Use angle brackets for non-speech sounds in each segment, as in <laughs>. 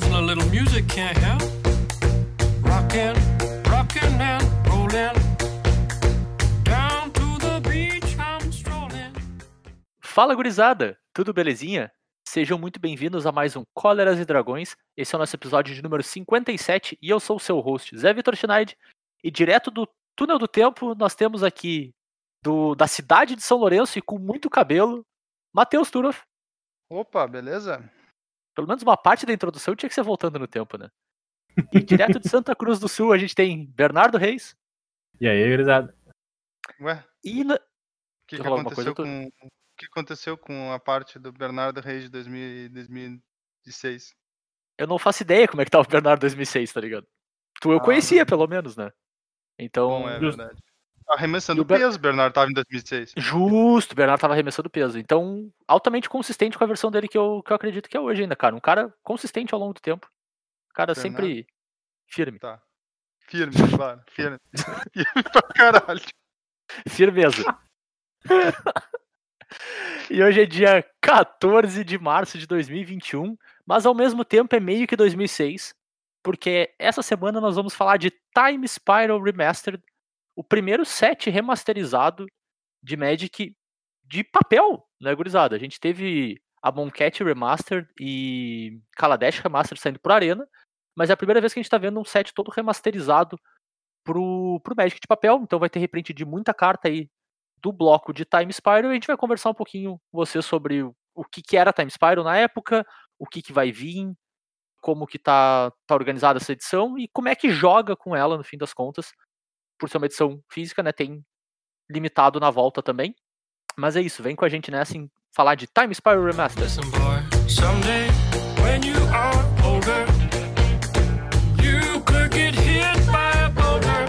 A little music can't help. Rockin', rockin' and rollin'. Down to the beach I'm strolling. Fala gurizada, tudo belezinha? Sejam muito bem-vindos a mais um Cóleras e Dragões. Esse é o nosso episódio de número 57 e eu sou o seu host, Zé Vitor Schneid. E direto do Túnel do Tempo, nós temos aqui do, da cidade de São Lourenço e com muito cabelo, Matheus Turoff. Opa, beleza? Pelo menos uma parte da introdução tinha que ser voltando no tempo, né? E direto de Santa Cruz do Sul a gente tem Bernardo Reis E aí, gurizada? Ué, e na- o que, Quer que falar alguma coisa, aconteceu com o que aconteceu com a parte do Bernardo Reis de 2000 2006? eu não faço ideia como é que tá o Bernardo 2006, tá ligado? Tu eu Ah, conhecia, não. pelo menos, né? Então, Bom, é verdade. Arremessando o Ber- peso, o Bernardo tava em 2006. Justo, o Bernardo tava arremessando peso. Então, altamente consistente com a versão dele que eu, que eu acredito que é hoje ainda, cara. Um cara consistente ao longo do tempo. Um cara Bernardo? sempre firme. Tá. Firme, claro. Firme. <laughs> firme pra caralho. Firmeza. e hoje é dia 14 de março de 2021, mas ao mesmo tempo é meio que 2006, porque essa semana nós vamos falar de Time Spiral Remastered, o primeiro set remasterizado de Magic de papel, né, gurizada? A gente teve a Moncat Remastered e Kaladesh Remastered saindo por Arena, mas é a primeira vez que a gente tá vendo um set todo remasterizado pro, pro Magic de papel, então vai ter reprint de muita carta aí do bloco de Time Spiral e a gente vai conversar um pouquinho com você sobre o, o que, que era Time Spiral na época, o que, que vai vir, como que tá, tá organizada essa edição e como é que joga com ela no fim das contas. Por ser uma edição física, né? Tem limitado na volta também. Mas é isso, vem com a gente nessa em falar de Time Spiral Remastered. Listen, boy, someday when you are older, you could get hit by a boulder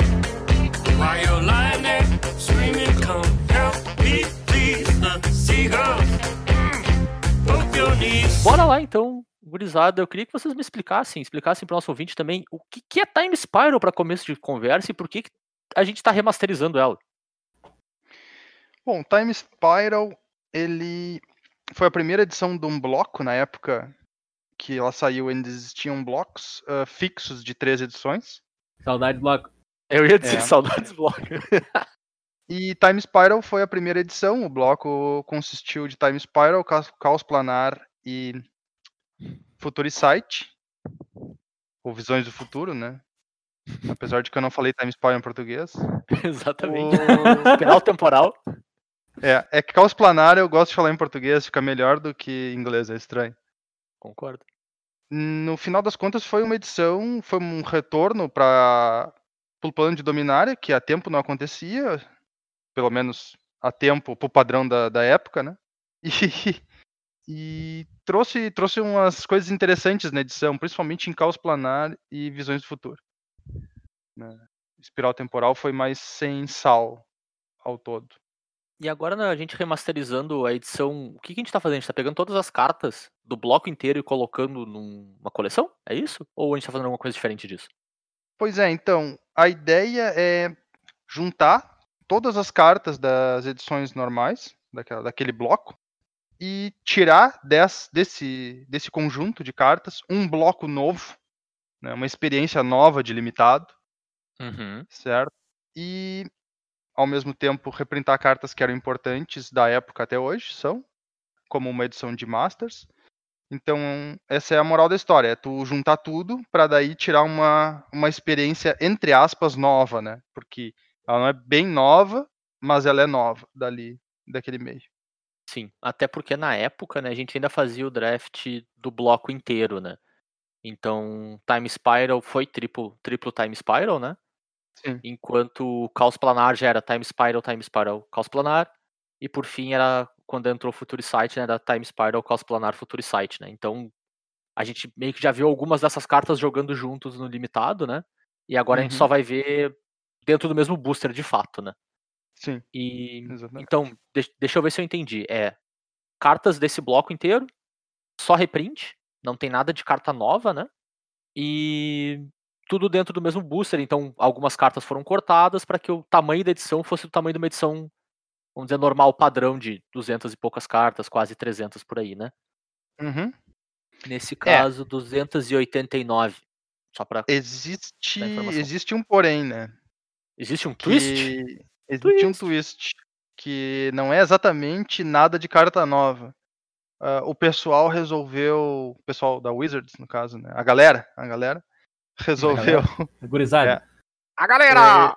while you're lying there screaming, Come help me, please, the seagulls. Mm, both your knees. Bora lá então, gurizada. Eu queria que vocês me explicassem, explicassem para o nosso ouvinte também o que, que é Time Spiral para começo de conversa e por que, que a gente está remasterizando ela. Bom, Time Spiral, ele foi a primeira edição de um bloco na época que ela saiu, ainda existiam blocos ah, fixos de três edições. Saudade do bloco. Eu ia dizer É. saudades bloco. <laughs> <laughs> E Time Spiral foi a primeira edição. O bloco consistiu de Time Spiral, Ca- Caos Planar e Futurisight. Ou Visões do Futuro, né? Apesar de que eu não falei Time Spiral em português. <laughs> Exatamente. O- Espiral temporal. É, é que Caos Planar eu gosto de falar em português, fica melhor do que em inglês, é estranho. Concordo. No final das contas, foi uma edição, foi um retorno para o plano de Dominária, que há tempo não acontecia, pelo menos há tempo, pro padrão da, da época, né? <laughs> E, e trouxe, trouxe umas coisas interessantes na edição, principalmente em Caos Planar e Visões do Futuro. Né? Espiral Temporal foi mais sem sal ao todo. E agora né, a gente remasterizando a edição. O que, que a gente tá fazendo? A gente tá pegando todas as cartas do bloco inteiro e colocando numa coleção? É isso? Ou a gente tá fazendo alguma coisa diferente disso? Pois é, então, a ideia é juntar todas as cartas das edições normais, daquela, daquele bloco, e tirar des- desse, desse conjunto de cartas um bloco novo, né, uma experiência nova de limitado, Uhum. certo? E, ao mesmo tempo, reprintar cartas que eram importantes da época até hoje, são, como uma edição de Masters. Então, essa é a moral da história, é tu juntar tudo para daí tirar uma, uma experiência, entre aspas, nova, né? Porque ela não é bem nova, mas ela é nova dali, daquele meio. Sim. Até porque na época, né, a gente ainda fazia o draft do bloco inteiro, né? Então, Time Spiral foi triplo, triplo Time Spiral, né? Sim. Enquanto Caos Planar já era Time Spiral, Time Spiral, Caos Planar. E por fim era quando entrou o Futurisight, né? Era Time Spiral, Caos Planar, Futurisight, né? Então a gente meio que já viu algumas dessas cartas jogando juntos no limitado, né? E agora a gente Uhum. só vai ver dentro do mesmo booster de fato, né? Sim, E exatamente. então, de- deixa eu ver se eu entendi. É cartas desse bloco inteiro, só reprint, não tem nada de carta nova, né? E tudo dentro do mesmo booster, então algumas cartas foram cortadas para que o tamanho da edição fosse o tamanho de uma edição, vamos dizer, normal, padrão de 200 e poucas cartas, quase 300 por aí, né? Uhum. Nesse caso, 289. Só pra. Existe, existe um porém, né? Existe um que twist? Existe um Twist. twist que não é exatamente nada de carta nova. Ah, o pessoal resolveu, o pessoal da Wizards, no caso, né? A galera, a galera resolveu, Gurizada. <laughs> A galera!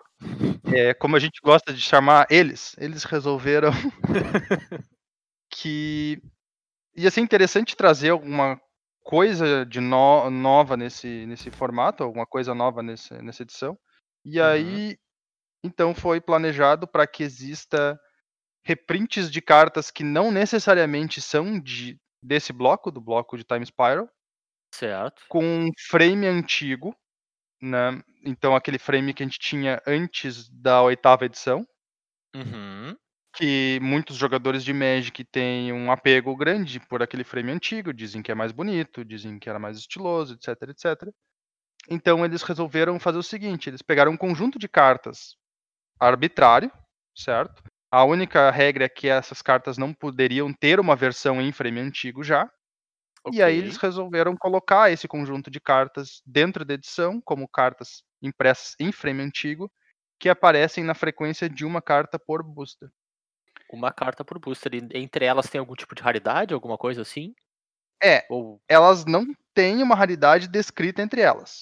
é, como a gente gosta de chamar eles, eles resolveram <laughs> que ia ser interessante trazer alguma coisa de no- nova nesse, nesse formato, alguma coisa nova nesse, nessa edição. E Uhum. aí, então foi planejado para que exista reprints de cartas que não necessariamente são de, desse bloco, do bloco de Time Spiral, Certo. com um frame antigo, né? Então aquele frame que a gente tinha antes da oitava edição, Uhum. que muitos jogadores de Magic têm um apego grande por aquele frame antigo, dizem que é mais bonito, dizem que era mais estiloso, etc, etc. Então eles resolveram fazer o seguinte, eles pegaram um conjunto de cartas arbitrário, certo? A única regra é que essas cartas não poderiam ter uma versão em frame antigo já. E aí eles resolveram colocar esse conjunto de cartas dentro da edição, como cartas impressas em frame antigo, que aparecem na frequência de uma carta por booster. Uma carta por booster. E entre elas tem algum tipo de raridade, alguma coisa assim? É, Ou. elas não têm uma raridade descrita entre elas.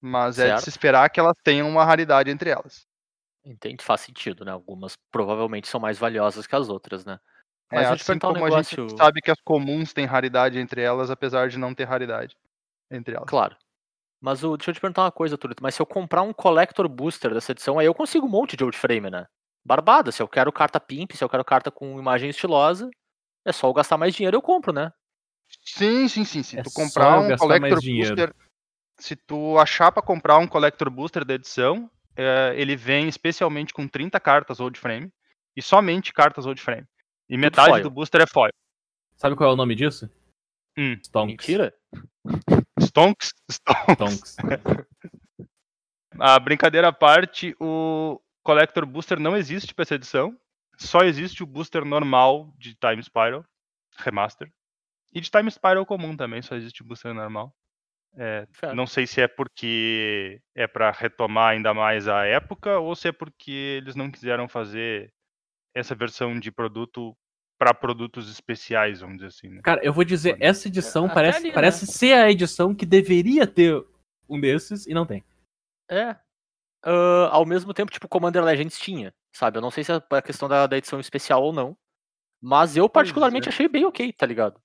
Mas é de Certo. se esperar que elas tenham uma raridade entre elas. Entende? Faz sentido, né? Algumas provavelmente são mais valiosas que as outras, né? É, Mas te assim perguntar um como a negócio. gente sabe que as comuns têm raridade entre elas, apesar de não ter raridade entre elas. Claro. Mas o, deixa eu te perguntar uma coisa, Turito. Mas se eu comprar um Collector Booster dessa edição, aí eu consigo um monte de old frame, né? Barbada. Se eu quero carta pimp, se eu quero carta com imagem estilosa, é só eu gastar mais dinheiro eu compro, né? Sim, sim, sim. Se É tu comprar um gastar mais Collector dinheiro. Booster, se tu achar pra comprar um Collector Booster da edição, é, ele vem especialmente com 30 cartas old frame e somente cartas old frame. E metade foil. do booster é foil. Sabe qual é o nome disso? Hum. Stonks. Mentira? Stonks, <laughs> Stonks. Stonks. <laughs> A brincadeira à parte, o Collector Booster não existe pra essa edição. Só existe o booster normal de Time Spiral Remaster. E de Time Spiral comum também, só existe o booster normal. É, não sei se é porque é pra retomar ainda mais a época ou se é porque eles não quiseram fazer essa versão de produto para produtos especiais, vamos dizer assim. Né? Cara, eu vou dizer, essa edição Até parece, ali, né? parece ser a edição que deveria ter um desses e não tem. É. Ah, ao mesmo tempo, tipo, Commander Legends tinha, sabe? Eu não sei se é a questão da, da edição especial ou não. Mas eu particularmente é. achei bem ok, tá ligado?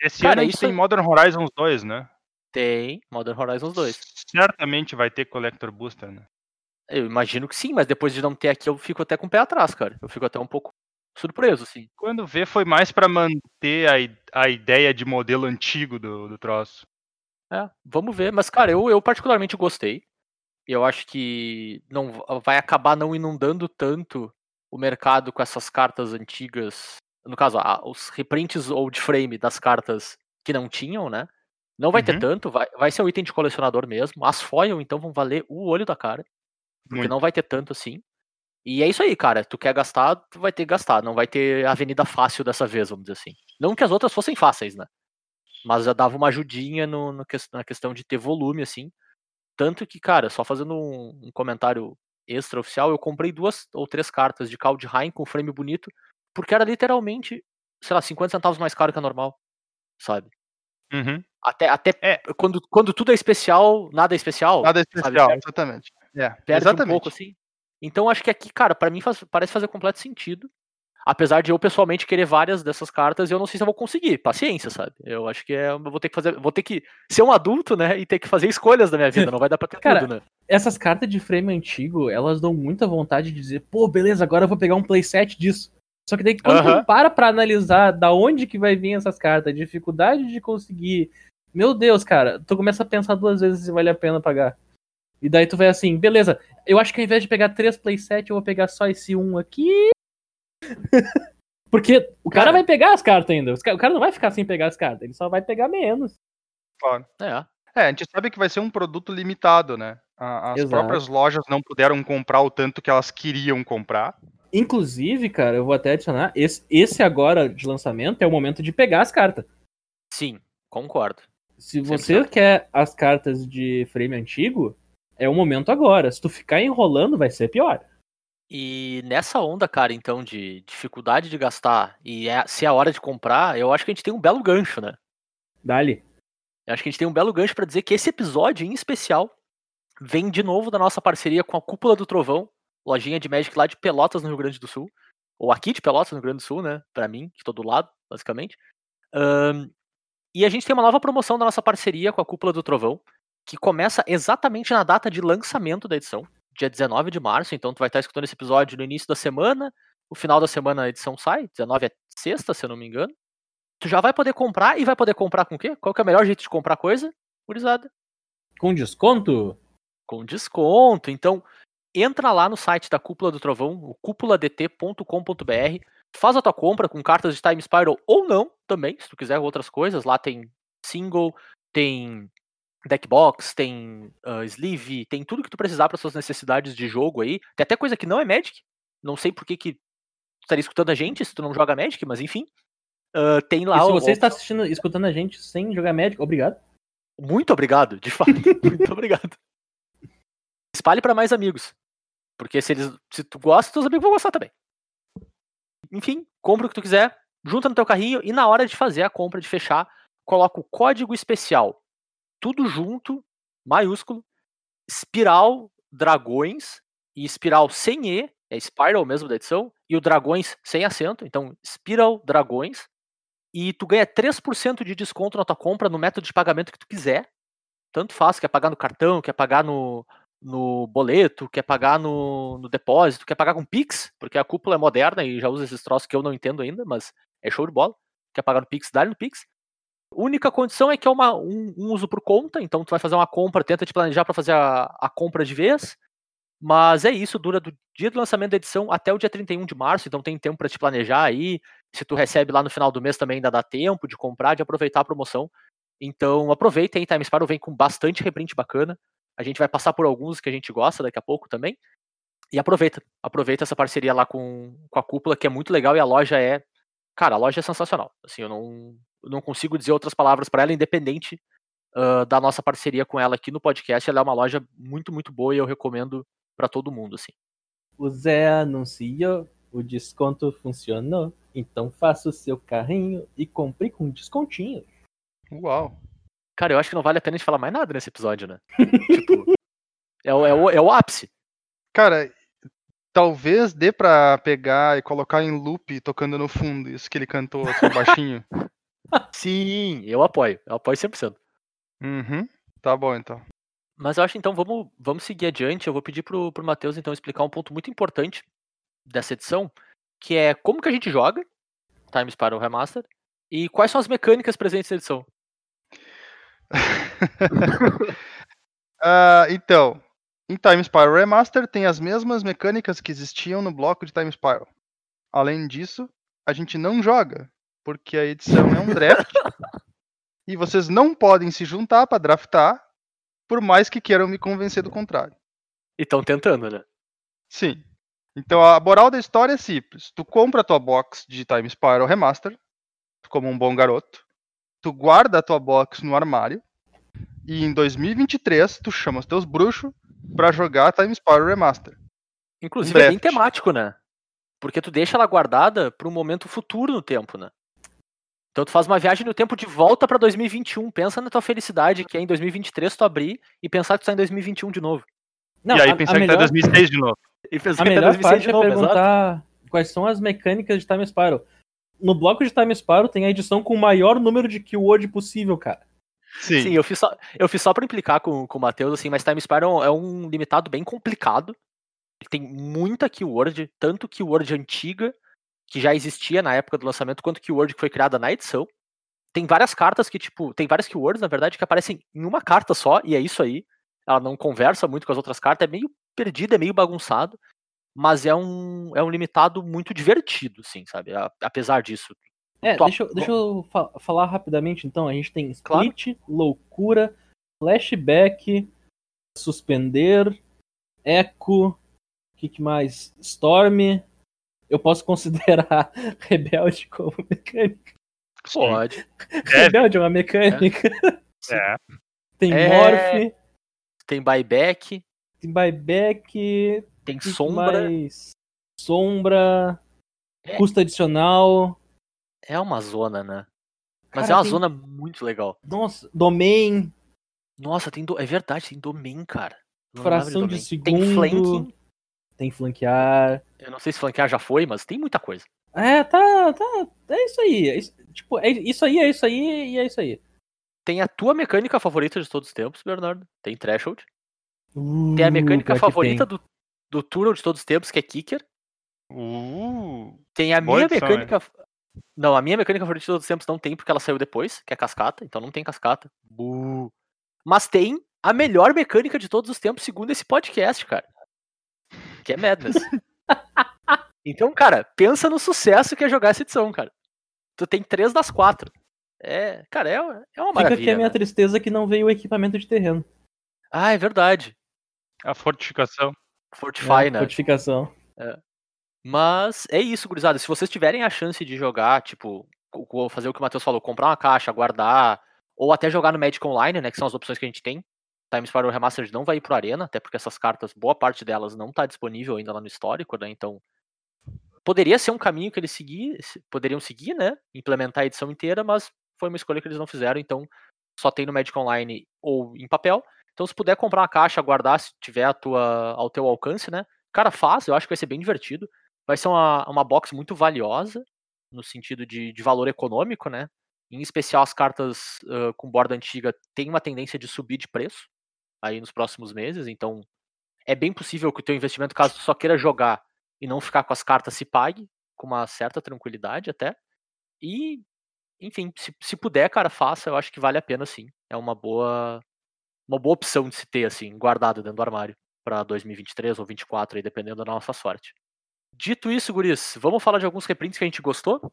Esse Cara, ano isso tem é- Modern Horizons 2, né? Tem Modern Horizons 2. Certamente vai ter Collector Booster, né? Eu imagino que sim, mas depois de não ter aqui, eu fico até com o pé atrás, cara. Eu fico até um pouco surpreso, assim. Quando vê, foi mais pra manter a, a ideia de modelo antigo do, do troço. É, vamos ver. Mas, cara, eu, eu particularmente gostei. E eu acho que não va- vai acabar não inundando tanto o mercado com essas cartas antigas. No caso, os reprints old frame das cartas que não tinham, né? Não vai ter Uhum. tanto, vai, vai ser um item de colecionador mesmo. As foil, então, vão valer o olho da cara. Porque Muito. não vai ter tanto assim. E é isso aí, cara. Tu quer gastar, tu vai ter que gastar. Não vai ter avenida fácil dessa vez, vamos dizer assim. Não que as outras fossem fáceis, né? Mas já dava uma ajudinha no, no na questão de ter volume, assim. Tanto que, cara, só fazendo um, um comentário extra oficial, eu comprei duas ou três cartas de Kaldheim com frame bonito, porque era literalmente, sei lá, 50 centavos mais caro que a normal, sabe? Uhum. Até, até É. quando, quando tudo é especial, nada é especial. Nada sabe? especial, Perde- exatamente. É, perde um exatamente. pouco, assim. Então acho que aqui, cara, pra mim faz- parece fazer completo sentido. Apesar de eu pessoalmente querer várias dessas cartas, eu não sei se eu vou conseguir. Paciência, sabe? Eu acho que é, eu vou ter que fazer, vou ter que ser um adulto, né, e ter que fazer escolhas da minha vida. Não vai dar pra ter Cara, tudo, né? Essas cartas de frame antigo, elas dão muita vontade de dizer, pô, beleza, agora eu vou pegar um playset disso. Só que daí quando Aham. tu para pra analisar da onde que vai vir essas cartas, dificuldade de conseguir. Meu Deus, cara, tu começa a pensar duas vezes se vale a pena pagar. E daí tu vai assim, beleza, eu acho que ao invés de pegar três playset, eu vou pegar só esse um aqui. <laughs> Porque o cara, Cara. vai pegar as cartas ainda. O cara não vai ficar sem pegar as cartas, ele só vai pegar menos. Claro. É. É, a gente sabe que vai ser um produto limitado, né? As Exato. próprias lojas não puderam comprar o tanto que elas queriam comprar. Inclusive, cara, eu vou até adicionar, esse, esse agora de lançamento é o momento de pegar as cartas. Sim, concordo. Se você quer as cartas de frame antigo, é o momento agora. Se tu ficar enrolando, vai ser pior. E nessa onda, cara, então, de dificuldade de gastar e é, se é a hora de comprar, eu acho que a gente tem um belo gancho, né? Dali. Eu acho que a gente tem um belo gancho pra dizer que esse episódio em especial vem de novo da nossa parceria com a Cúpula do Trovão, lojinha de Magic lá de Pelotas, no Rio Grande do Sul. Ou aqui de Pelotas, no Rio Grande do Sul, né? Pra mim, que tô do lado, basicamente. Ahn, e a gente tem uma nova promoção da nossa parceria com a Cúpula do Trovão, que começa exatamente na data de lançamento da edição, dia 19 de março. Então tu vai estar escutando esse episódio no início da semana, no final da semana a edição sai, 19 é sexta, se eu não me engano. Tu já vai poder comprar e vai poder comprar com o quê? Qual que é o melhor jeito de comprar coisa? Gurizada Com desconto? com desconto. Então, entra lá no site da Cúpula do Trovão, o cúpuladt.com.br, faz a tua compra com cartas de Time Spiral ou não também, se tu quiser outras coisas. Lá tem single, tem deckbox, tem ah, sleeve, tem tudo que tu precisar para suas necessidades de jogo aí. Tem até coisa que não é Magic. Não sei por que que tu estaria escutando a gente se tu não joga Magic, mas enfim. Ah, tem lá e se o- você está assistindo, escutando a gente sem jogar Magic, obrigado. Muito obrigado, de fato. <laughs> Muito obrigado. Espalhe para mais amigos. Porque se eles. Se tu gosta, teus amigos vão gostar também. Enfim, compra o que tu quiser, junta no teu carrinho e na hora de fazer a compra, de fechar, coloca o código especial. Tudo junto, maiúsculo. Espiral Dragões e espiral sem E, é Spiral mesmo da edição, e o Dragões sem acento, então Spiral Dragões. E tu ganha 3% de desconto na tua compra no método de pagamento que tu quiser. Tanto faz, quer pagar no cartão, quer pagar no, no boleto, quer pagar no, no depósito, quer pagar com Pix, porque a cúpula é moderna e já usa esses troços que eu não entendo ainda, mas é show de bola. Quer pagar no Pix, dá no Pix. Única condição é que é uma, um, um uso por conta, então tu vai fazer uma compra, tenta te planejar para fazer a, a compra de vez. Mas é isso, dura do dia do lançamento da edição até o dia 31 de março, então tem tempo para te planejar aí. Se tu recebe lá no final do mês também ainda dá tempo de comprar, de aproveitar a promoção. Então aproveita aí, Time Spiral vem com bastante reprint bacana. A gente vai passar por alguns que a gente gosta daqui a pouco também. E aproveita, aproveita essa parceria lá com, com a cúpula, que é muito legal e a loja é. Cara, a loja é sensacional. Assim, eu não, eu não consigo dizer outras palavras para ela, independente ah, da nossa parceria com ela aqui no podcast. Ela é uma loja muito, muito boa e eu recomendo para todo mundo, assim. O Zé anunciou, o desconto funcionou. Então faça o seu carrinho e compre com descontinho. Uau. Cara, eu acho que não vale a pena a gente falar mais nada nesse episódio, né? <laughs> tipo, é, o- é, o, é o ápice. Cara, talvez dê pra pegar e colocar em loop tocando no fundo isso que ele cantou assim, <laughs> baixinho. Sim, eu apoio. Eu apoio 100%. Uhum. Tá bom então. Mas eu acho então, vamos, vamos seguir adiante. Eu vou pedir pro, pro Matheus então explicar um ponto muito importante dessa edição, que é como que a gente joga Time Spiral Remaster e quais são as mecânicas presentes na edição. <laughs> Ah, então, em Time Spiral Remaster tem as mesmas mecânicas que existiam no bloco de Time Spiral. Além disso, a gente não joga, porque a edição é um draft <laughs> e vocês não podem se juntar para draftar, por mais que queiram me convencer do contrário. E estão tentando, né? Sim. Então a moral da história é simples. Tu compra a tua box de Time Spiral Remaster, como um bom garoto. Tu guarda a tua box no armário. E em 2023 tu chama os teus bruxos pra jogar Time Spiral Remaster. Inclusive é bem temático, né? Porque tu deixa ela guardada para um momento futuro no tempo, né? Então tu faz uma viagem no tempo de volta pra 2021. Pensa na tua felicidade, que é em 2023 tu abrir e pensar que tu tá em 2021 de novo. Não, e aí a, pensar a que tá melhor, 2006 de novo. E pensar a que tá em melhor 2006 parte de é novo, exato. perguntar quais são as mecânicas de Time Spiral. No bloco de Time Spiral tem a edição com o maior número de keyword possível, cara. Sim. Sim, eu fiz só, eu fiz só pra implicar com, com o Matheus, assim, mas Time Spiral é um limitado bem complicado. Ele tem muita keyword, tanto keyword antiga, que já existia na época do lançamento, quanto keyword que foi criada na edição. Tem várias cartas que, tipo, tem várias keywords, na verdade, que aparecem em uma carta só, e é isso aí. Ela não conversa muito com as outras cartas, é meio perdido, é meio bagunçado. Mas é um, é um limitado muito divertido, assim, sabe? A- apesar disso. É, Top. deixa, eu- deixa eu fa- falar rapidamente então. A gente tem Claro. Split, Loucura, Flashback, Suspender, Echo, o que, que mais? Storm. Eu posso <laughs> considerar Rebelde como mecânica. Pode. <laughs> Rebelde é uma mecânica. É. Tem É. Morph, Tem buyback, tem Buyback, tem sombra. mais? Sombra, É. custo adicional. É uma zona, né? Mas Cara, é uma tem- zona muito legal. Nossa, domain, Nossa, tem do... é verdade, tem domain, cara. Não fração de segundo. Tem flanking. Tem flanquear. Eu não sei se flanquear já foi, mas tem muita coisa. É, tá, tá. É isso aí. é isso- tipo, é isso aí, é isso aí e é isso aí. Tem a tua mecânica favorita de todos os tempos, Bernardo. Tem Threshold. Uh, Tem a mecânica pior que favorita do, do Turtle de todos os tempos, que é Kicker. Uh, Tem a minha edição, mecânica. Não, a minha mecânica favorita de todos os tempos não tem, porque ela saiu depois, que é cascata, então não tem cascata. Buh. Mas tem a melhor mecânica de todos os tempos, segundo esse podcast, cara. Que é Madness. <laughs> então, cara, pensa no sucesso que é jogar essa edição, cara. Tu tem três das quatro. É, cara, é, é uma Fica aqui maravilha. a minha né? tristeza que não veio o equipamento de terreno. Ah, é verdade. a fortificação. Fortify, É, né? Fortificação. Mas é isso, gurizada. Se vocês tiverem a chance de jogar, tipo, fazer o que o Matheus falou, comprar uma caixa, guardar, ou até jogar no Magic Online, né, que são as opções que a gente tem. Time Spiral Remastered não vai ir pro Arena, até porque essas cartas, boa parte delas não tá disponível ainda lá no histórico, né? Então, poderia ser um caminho que eles segui, se- poderiam seguir, né? Implementar a edição inteira, mas foi uma escolha que eles não fizeram, então só tem no Magic Online ou em papel. Então, se puder comprar uma caixa, guardar, se tiver a tua, ao teu alcance, né? Cara, faz, eu acho que vai ser bem divertido. Vai ser uma, uma box muito valiosa, no sentido de, de valor econômico, né? Em especial as cartas ah, com borda antiga têm uma tendência de subir de preço aí nos próximos meses, então é bem possível que o teu investimento, caso tu só queira jogar e não ficar com as cartas, se pague com uma certa tranquilidade até. E, enfim, se, se puder, cara, faça, eu acho que vale a pena sim. É uma boa uma boa opção de se ter assim, guardado dentro do armário para 2023 ou 2024 aí dependendo da nossa sorte. Dito isso, guris, vamos falar de alguns reprints que a gente gostou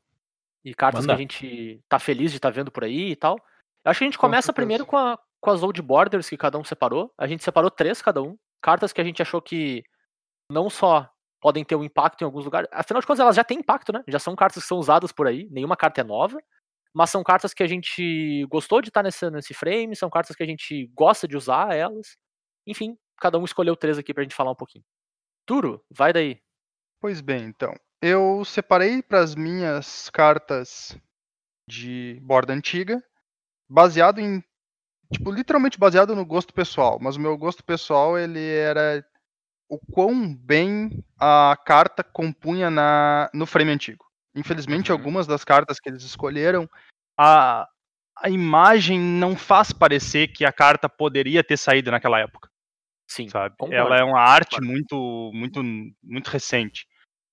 e cartas Manda. que a gente tá feliz de estar vendo por aí e tal. Eu acho que a gente Com começa certeza. primeiro com, a, com as old borders que cada um separou. A gente separou três cada um, cartas que a gente achou que não só podem ter um impacto em alguns lugares, afinal de contas elas já têm impacto, né? Já são cartas que são usadas por aí, nenhuma carta é nova, mas são cartas que a gente gostou de estar nesse, nesse frame, são cartas que a gente gosta de usar elas. Enfim, cada um escolheu três aqui pra gente falar um pouquinho. Turo, vai daí. Pois bem, então. Eu separei para as minhas cartas de borda antiga, baseado em. Tipo, literalmente baseado no gosto pessoal. Mas o meu gosto pessoal, ele era o quão bem a carta compunha na, no frame antigo. Infelizmente, Uhum. algumas das cartas que eles escolheram, a, a imagem não faz parecer que a carta poderia ter saído naquela época Sim, sabe? concordo, Ela é uma arte concordo. muito, muito, muito recente.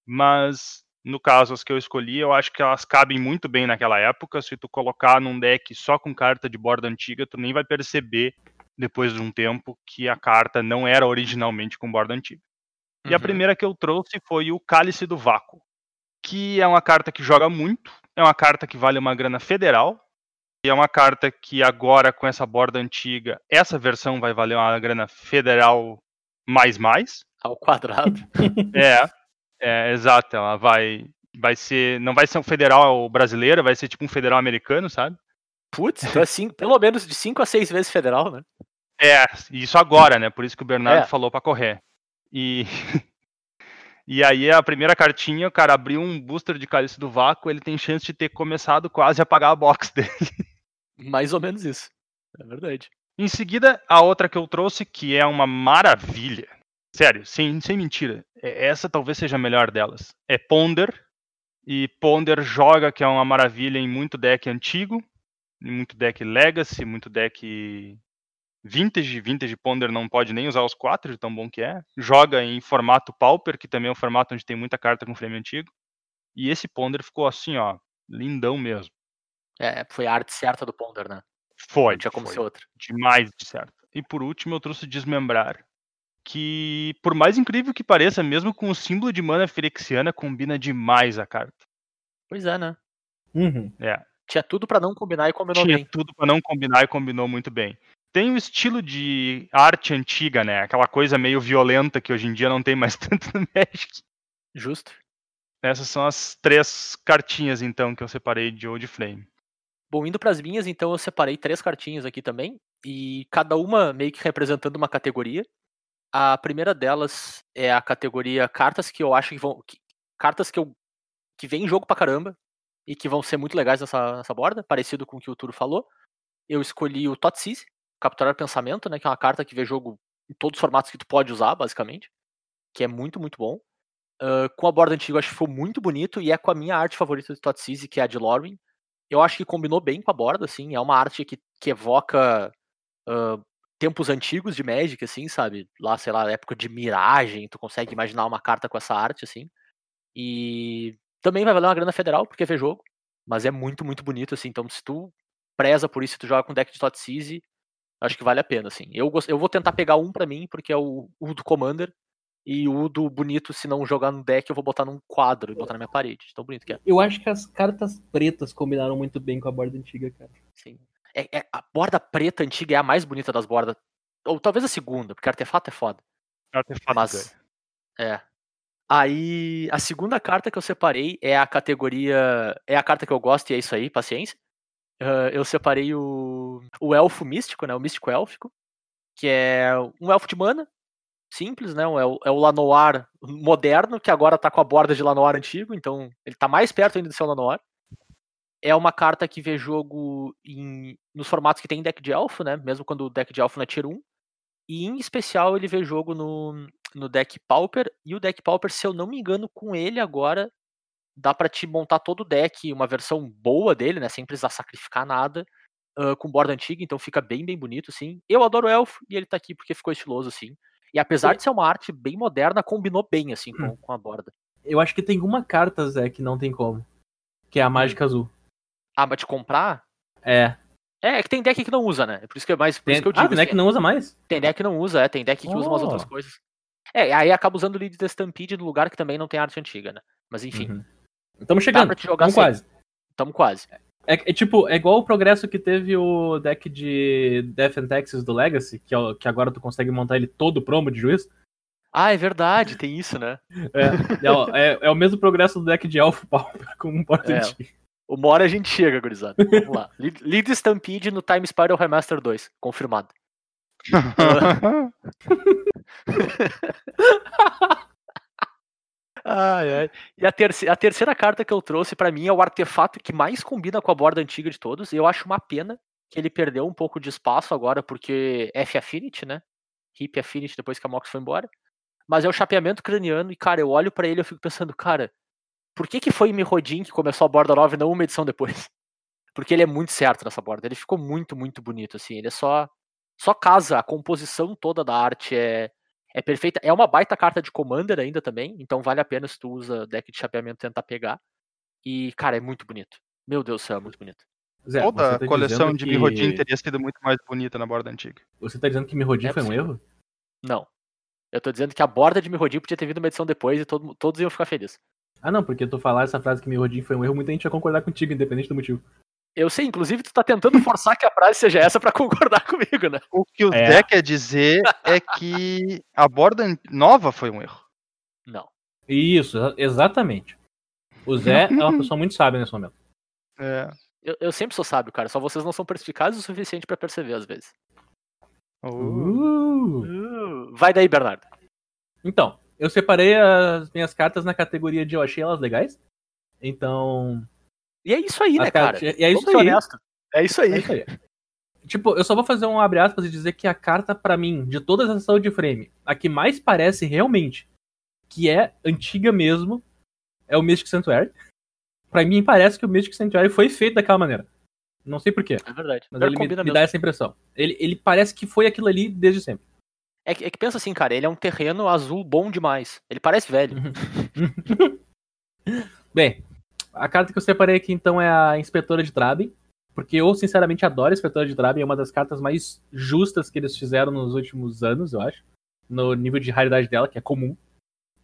Mas no caso as que eu escolhi, eu acho que elas cabem muito bem naquela época. Se tu colocar num deck só com carta de borda antiga, tu nem vai perceber depois de um tempo que a carta não era originalmente com borda antiga. E a Uhum. primeira que eu trouxe foi o Cálice do Vácuo, que é uma carta que joga muito, é uma carta que vale uma grana federal, e é uma carta que agora com essa borda antiga, essa versão vai valer uma grana federal mais mais. Ao quadrado. <laughs> É, é exato, ela vai vai ser, não vai ser um federal brasileiro, vai ser tipo um federal americano, sabe? Putz, então é cinco, pelo menos de 5 a 6 vezes federal, né? É, isso agora, né? Por isso que o Bernardo É. falou pra correr. E <laughs> e aí a primeira cartinha, o cara abriu um booster de cálice do vácuo, ele tem chance de ter começado quase a pagar a box <laughs> dele. Mais ou menos isso. É verdade. Em seguida, a outra que eu trouxe, que é uma maravilha. Sério, sem, sem mentira. é- Essa talvez seja a melhor delas. É Ponder. E Ponder joga, que é uma maravilha em muito deck antigo, em muito deck Legacy, muito deck Vintage. Vintage Ponder não pode nem usar os quatro, de tão bom que é. Joga em formato Pauper, que também é um formato onde tem muita carta com frame antigo. E esse Ponder ficou assim, ó, lindão mesmo. É, foi a arte certa do Ponder, né? Foi. Não tinha como foi. ser outra. demais de certo. E por último, eu trouxe Desmembrar, que por mais incrível que pareça, mesmo com o símbolo de mana firexiana, combina demais a carta. Pois é, né? Uhum. Tinha tudo pra não combinar e combinou Tinha bem. tudo para não combinar e combinou muito bem. Tem o estilo de arte antiga, né? Aquela coisa meio violenta que hoje em dia não tem mais <laughs> tanto no Magic. Justo. Essas são as três cartinhas, então, que eu separei de Old Flame. Bom, indo pras minhas, então eu separei três cartinhas aqui também, e cada uma meio que representando uma categoria. A primeira delas é a categoria cartas que eu acho que vão. que- cartas que eu. que vem em jogo pra caramba e que vão ser muito legais nessa, nessa borda, parecido com o que o Turo falou. Eu escolhi o Totseize, Capturar Pensamento, né? Que é uma carta que vê jogo em todos os formatos que tu pode usar, basicamente. Que é muito, muito bom. Ah, com a borda antiga, eu acho que ficou muito bonito e é com a minha arte favorita de Totseize, que é a de Lorwyn. Eu acho que combinou bem com a borda, assim. É uma arte que, que evoca ah, tempos antigos de Magic, assim, sabe? Lá, sei lá, época de miragem, tu consegue imaginar uma carta com essa arte, assim. E também vai valer uma grana federal, porque vê jogo. Mas é muito, muito bonito, assim. Então, se tu preza por isso, se tu joga com deck de Totseize, acho que vale a pena, assim. Eu, eu vou tentar pegar um pra mim, porque é o, o do Commander. E o do bonito, se não jogar no deck, eu vou botar num quadro e botar na minha parede. Tão bonito que é. Eu acho que as cartas pretas combinaram muito bem com a borda antiga, cara. Sim. É, é- a borda preta antiga é a mais bonita das bordas. Ou talvez a segunda, porque artefato é foda. Artefato Mas. É. Aí, a segunda carta que eu separei é a categoria. É a carta que eu gosto e é isso aí, paciência. Ah, eu separei o, o elfo místico, né? O místico élfico. Que é um elfo de mana. Simples, né? É o, é o Lanoir moderno, que agora tá com a borda de Lanoir antigo, então ele tá mais perto ainda de ser o Lanoir. É uma carta que vê jogo em, nos formatos que tem deck de elfo, né? Mesmo quando o deck de elfo não é tier 1. E em especial ele vê jogo no, no deck Pauper. E o deck Pauper, se eu não me engano, com ele agora dá pra te montar todo o deck, uma versão boa dele, né? Sem precisar sacrificar nada. ah, com borda antiga, então fica bem, bem bonito, assim. Eu adoro o elfo e ele tá aqui porque ficou estiloso, assim. E apesar de ser uma arte bem moderna, combinou bem, assim, com, com a borda. Eu acho que tem uma carta, Zé, que não tem como. Que é a mágica azul. Ah, mas de comprar? É. É, é que tem deck que não usa, né? É Por isso que, é mais, por Tem, isso que eu ah, digo. tem deck assim, que não usa mais? Tem deck que não usa, é. Tem deck que usa umas outras Oh. coisas. É, aí acaba usando o Lead the Stampede no lugar que também não tem arte antiga, né? Mas enfim, Uhum. Estamos dá chegando. pra te jogar Estamos sempre. quase. Tamo quase. É, é tipo, é igual o progresso que teve o deck de Death and Taxes do Legacy, que, é que agora tu consegue montar ele todo promo de juiz. Ah, é verdade, tem isso, né? É, é, o- é- é o mesmo progresso do deck de Elfo Pauper com um porta É. Uma hora a gente chega, gurizada. Vamos lá. Lead Lead Stampede no Time Spiral Remaster 2. Confirmado. <laughs> <laughs> <laughs> Ai, ai. E a, terce- a terceira carta que eu trouxe pra mim é o artefato que mais combina com a borda antiga de todos. Eu acho uma pena que ele perdeu um pouco de espaço agora, porque F Affinity, né? Hip Affinity depois que a Mox foi embora. Mas é o chapeamento craniano, e, cara, eu olho pra ele e fico pensando, cara, por que, que foi Mirrodin que começou a borda nova e não uma edição depois? <laughs> Porque ele é muito certo nessa borda. Ele ficou muito, muito bonito, assim. Ele é só. Só casa, a composição toda da arte é, é perfeita. É uma baita carta de Commander ainda também, então vale a pena se tu usa deck de chapeamento tentar pegar. E, cara, é muito bonito. Meu Deus do céu, é muito bonito. Zé, Toda você a tá coleção dizendo de que- Mirrodin teria sido muito mais bonita na borda antiga. Você tá dizendo que Mirrodin É foi um erro? Não. Eu tô dizendo que a borda de Mirrodin podia ter vindo uma edição depois e todo- todos iam ficar felizes. Ah, não, porque tu falar essa frase que Mirrodin foi um erro, muita gente vai concordar contigo, independente do motivo. Eu sei, inclusive, tu tá tentando forçar que a frase seja essa pra concordar <laughs> comigo, né? O que o É. Zé quer dizer é que a borda nova foi um erro. Não. Isso, exa- exatamente. O Zé é uma <laughs> pessoa muito sábia nesse momento. É. Eu, eu sempre sou sábio, cara. Só vocês não são perspicazes o suficiente pra perceber às vezes. Uh. Uh. Uh, vai daí, Bernardo. Então, eu separei as minhas cartas na categoria de eu achei elas legais. Então. E é isso aí, né, cara? E é isso aí. É isso aí. É isso aí. Tipo, eu só vou fazer um abre aspas e dizer que a carta, pra mim, de todas as saúde frame, a que mais parece realmente que é antiga mesmo, é o Mystic Sanctuary. Pra mim, parece que o Mystic Sanctuary foi feito daquela maneira. Não sei porquê, É verdade. mas Pior ele que me, me dá essa impressão. Ele, ele parece que foi aquilo ali desde sempre. É, que, é que pensa assim, cara, ele é um terreno azul bom demais. Ele parece velho. <laughs> Bem, a carta que eu separei aqui então é a Inspetora de Traben, porque eu sinceramente adoro a Inspetora de Traben, é uma das cartas mais justas que eles fizeram nos últimos anos, eu acho, no nível de raridade dela, que é comum.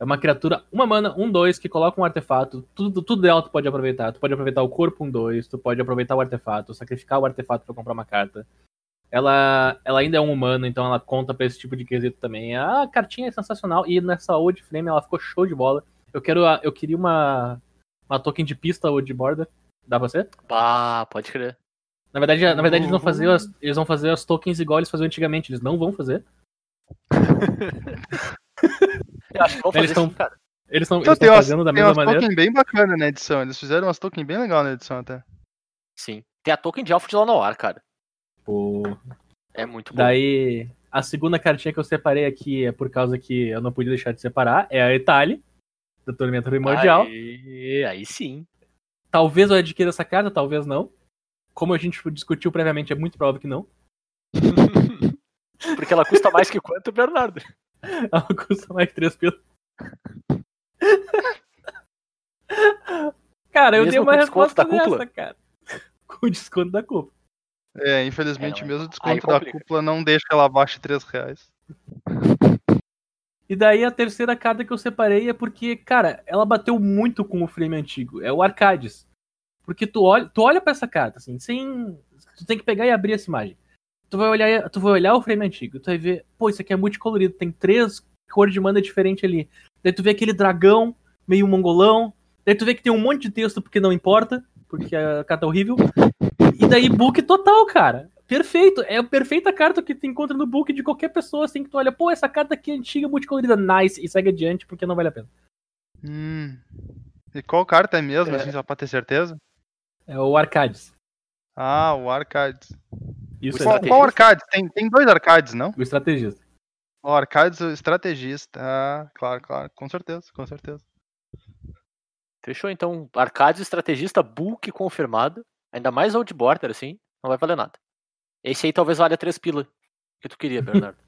É uma criatura, uma mana, um dois que coloca um artefato, tudo, tudo dela tu pode aproveitar. Tu pode aproveitar o corpo um dois, tu pode aproveitar o artefato, sacrificar o artefato pra comprar uma carta. Ela, ela ainda é um humano, então ela conta pra esse tipo de quesito também. A cartinha é sensacional e nessa Old Flame ela ficou show de bola. Eu quero, eu queria uma uma token de pista ou de borda. Dá pra ser? Bah, pode crer. Na verdade, na verdade eles, vão fazer as, eles vão fazer as tokens igual eles faziam antigamente. Eles não vão fazer. <laughs> Eu acho que vão fazer Eles tão- sim, cara. Eles estão Então tem umas, fazendo da tem mesma umas maneira. tokens bem bacanas na edição. Eles fizeram umas tokens bem legais na edição até. Sim. Tem a token de Alpha de Lanoir, cara. Pô. É muito bom. Daí, a segunda cartinha que eu separei aqui é por causa que eu não podia deixar de separar. É a Etali, do Tormento Primordial. Aí, aí sim. Talvez eu adquira essa carta, talvez não. Como a gente discutiu previamente, é muito provável que não. <laughs> Porque ela custa mais que quanto, Bernardo? <laughs> Ela custa mais 3 pilas. <laughs> Cara, eu Mesmo dei uma resposta da cúpula? dessa, cara. Com o desconto da cúpula. É, infelizmente É, mesmo o desconto da cúpula não deixa ela abaixo de 3 reais. E daí a terceira carta que eu separei é porque, cara, ela bateu muito com o frame antigo. É o Arcades. Porque tu olha, tu olha pra essa carta, assim, sem. Tu tem que pegar e abrir essa imagem. Tu vai olhar, tu vai olhar o frame antigo, tu vai ver, pô, isso aqui é multicolorido, tem três cores de mana diferentes ali. Daí tu vê aquele dragão, meio mongolão. Daí tu vê que tem um monte de texto porque não importa, porque a carta é horrível. E daí book total, cara. Perfeito. É a perfeita carta que tu encontra no book de qualquer pessoa, assim, que tu olha, pô, essa carta aqui é antiga, multicolorida, nice, e segue adiante porque não vale a pena. Hum. E qual carta é mesmo, É. assim, só pra ter certeza? É o Arcades. Ah, o Arcades. Isso O Qual, qual Arcades? Tem, tem dois Arcades, não? o estrategista. O Arcades o estrategista. Ah, claro, claro. Com certeza, com certeza. Fechou, então. Arcades estrategista bulk confirmado. Ainda mais old border, assim. Não vai valer nada. Esse aí talvez valha 3 pila. Que tu queria, <laughs> Bernardo.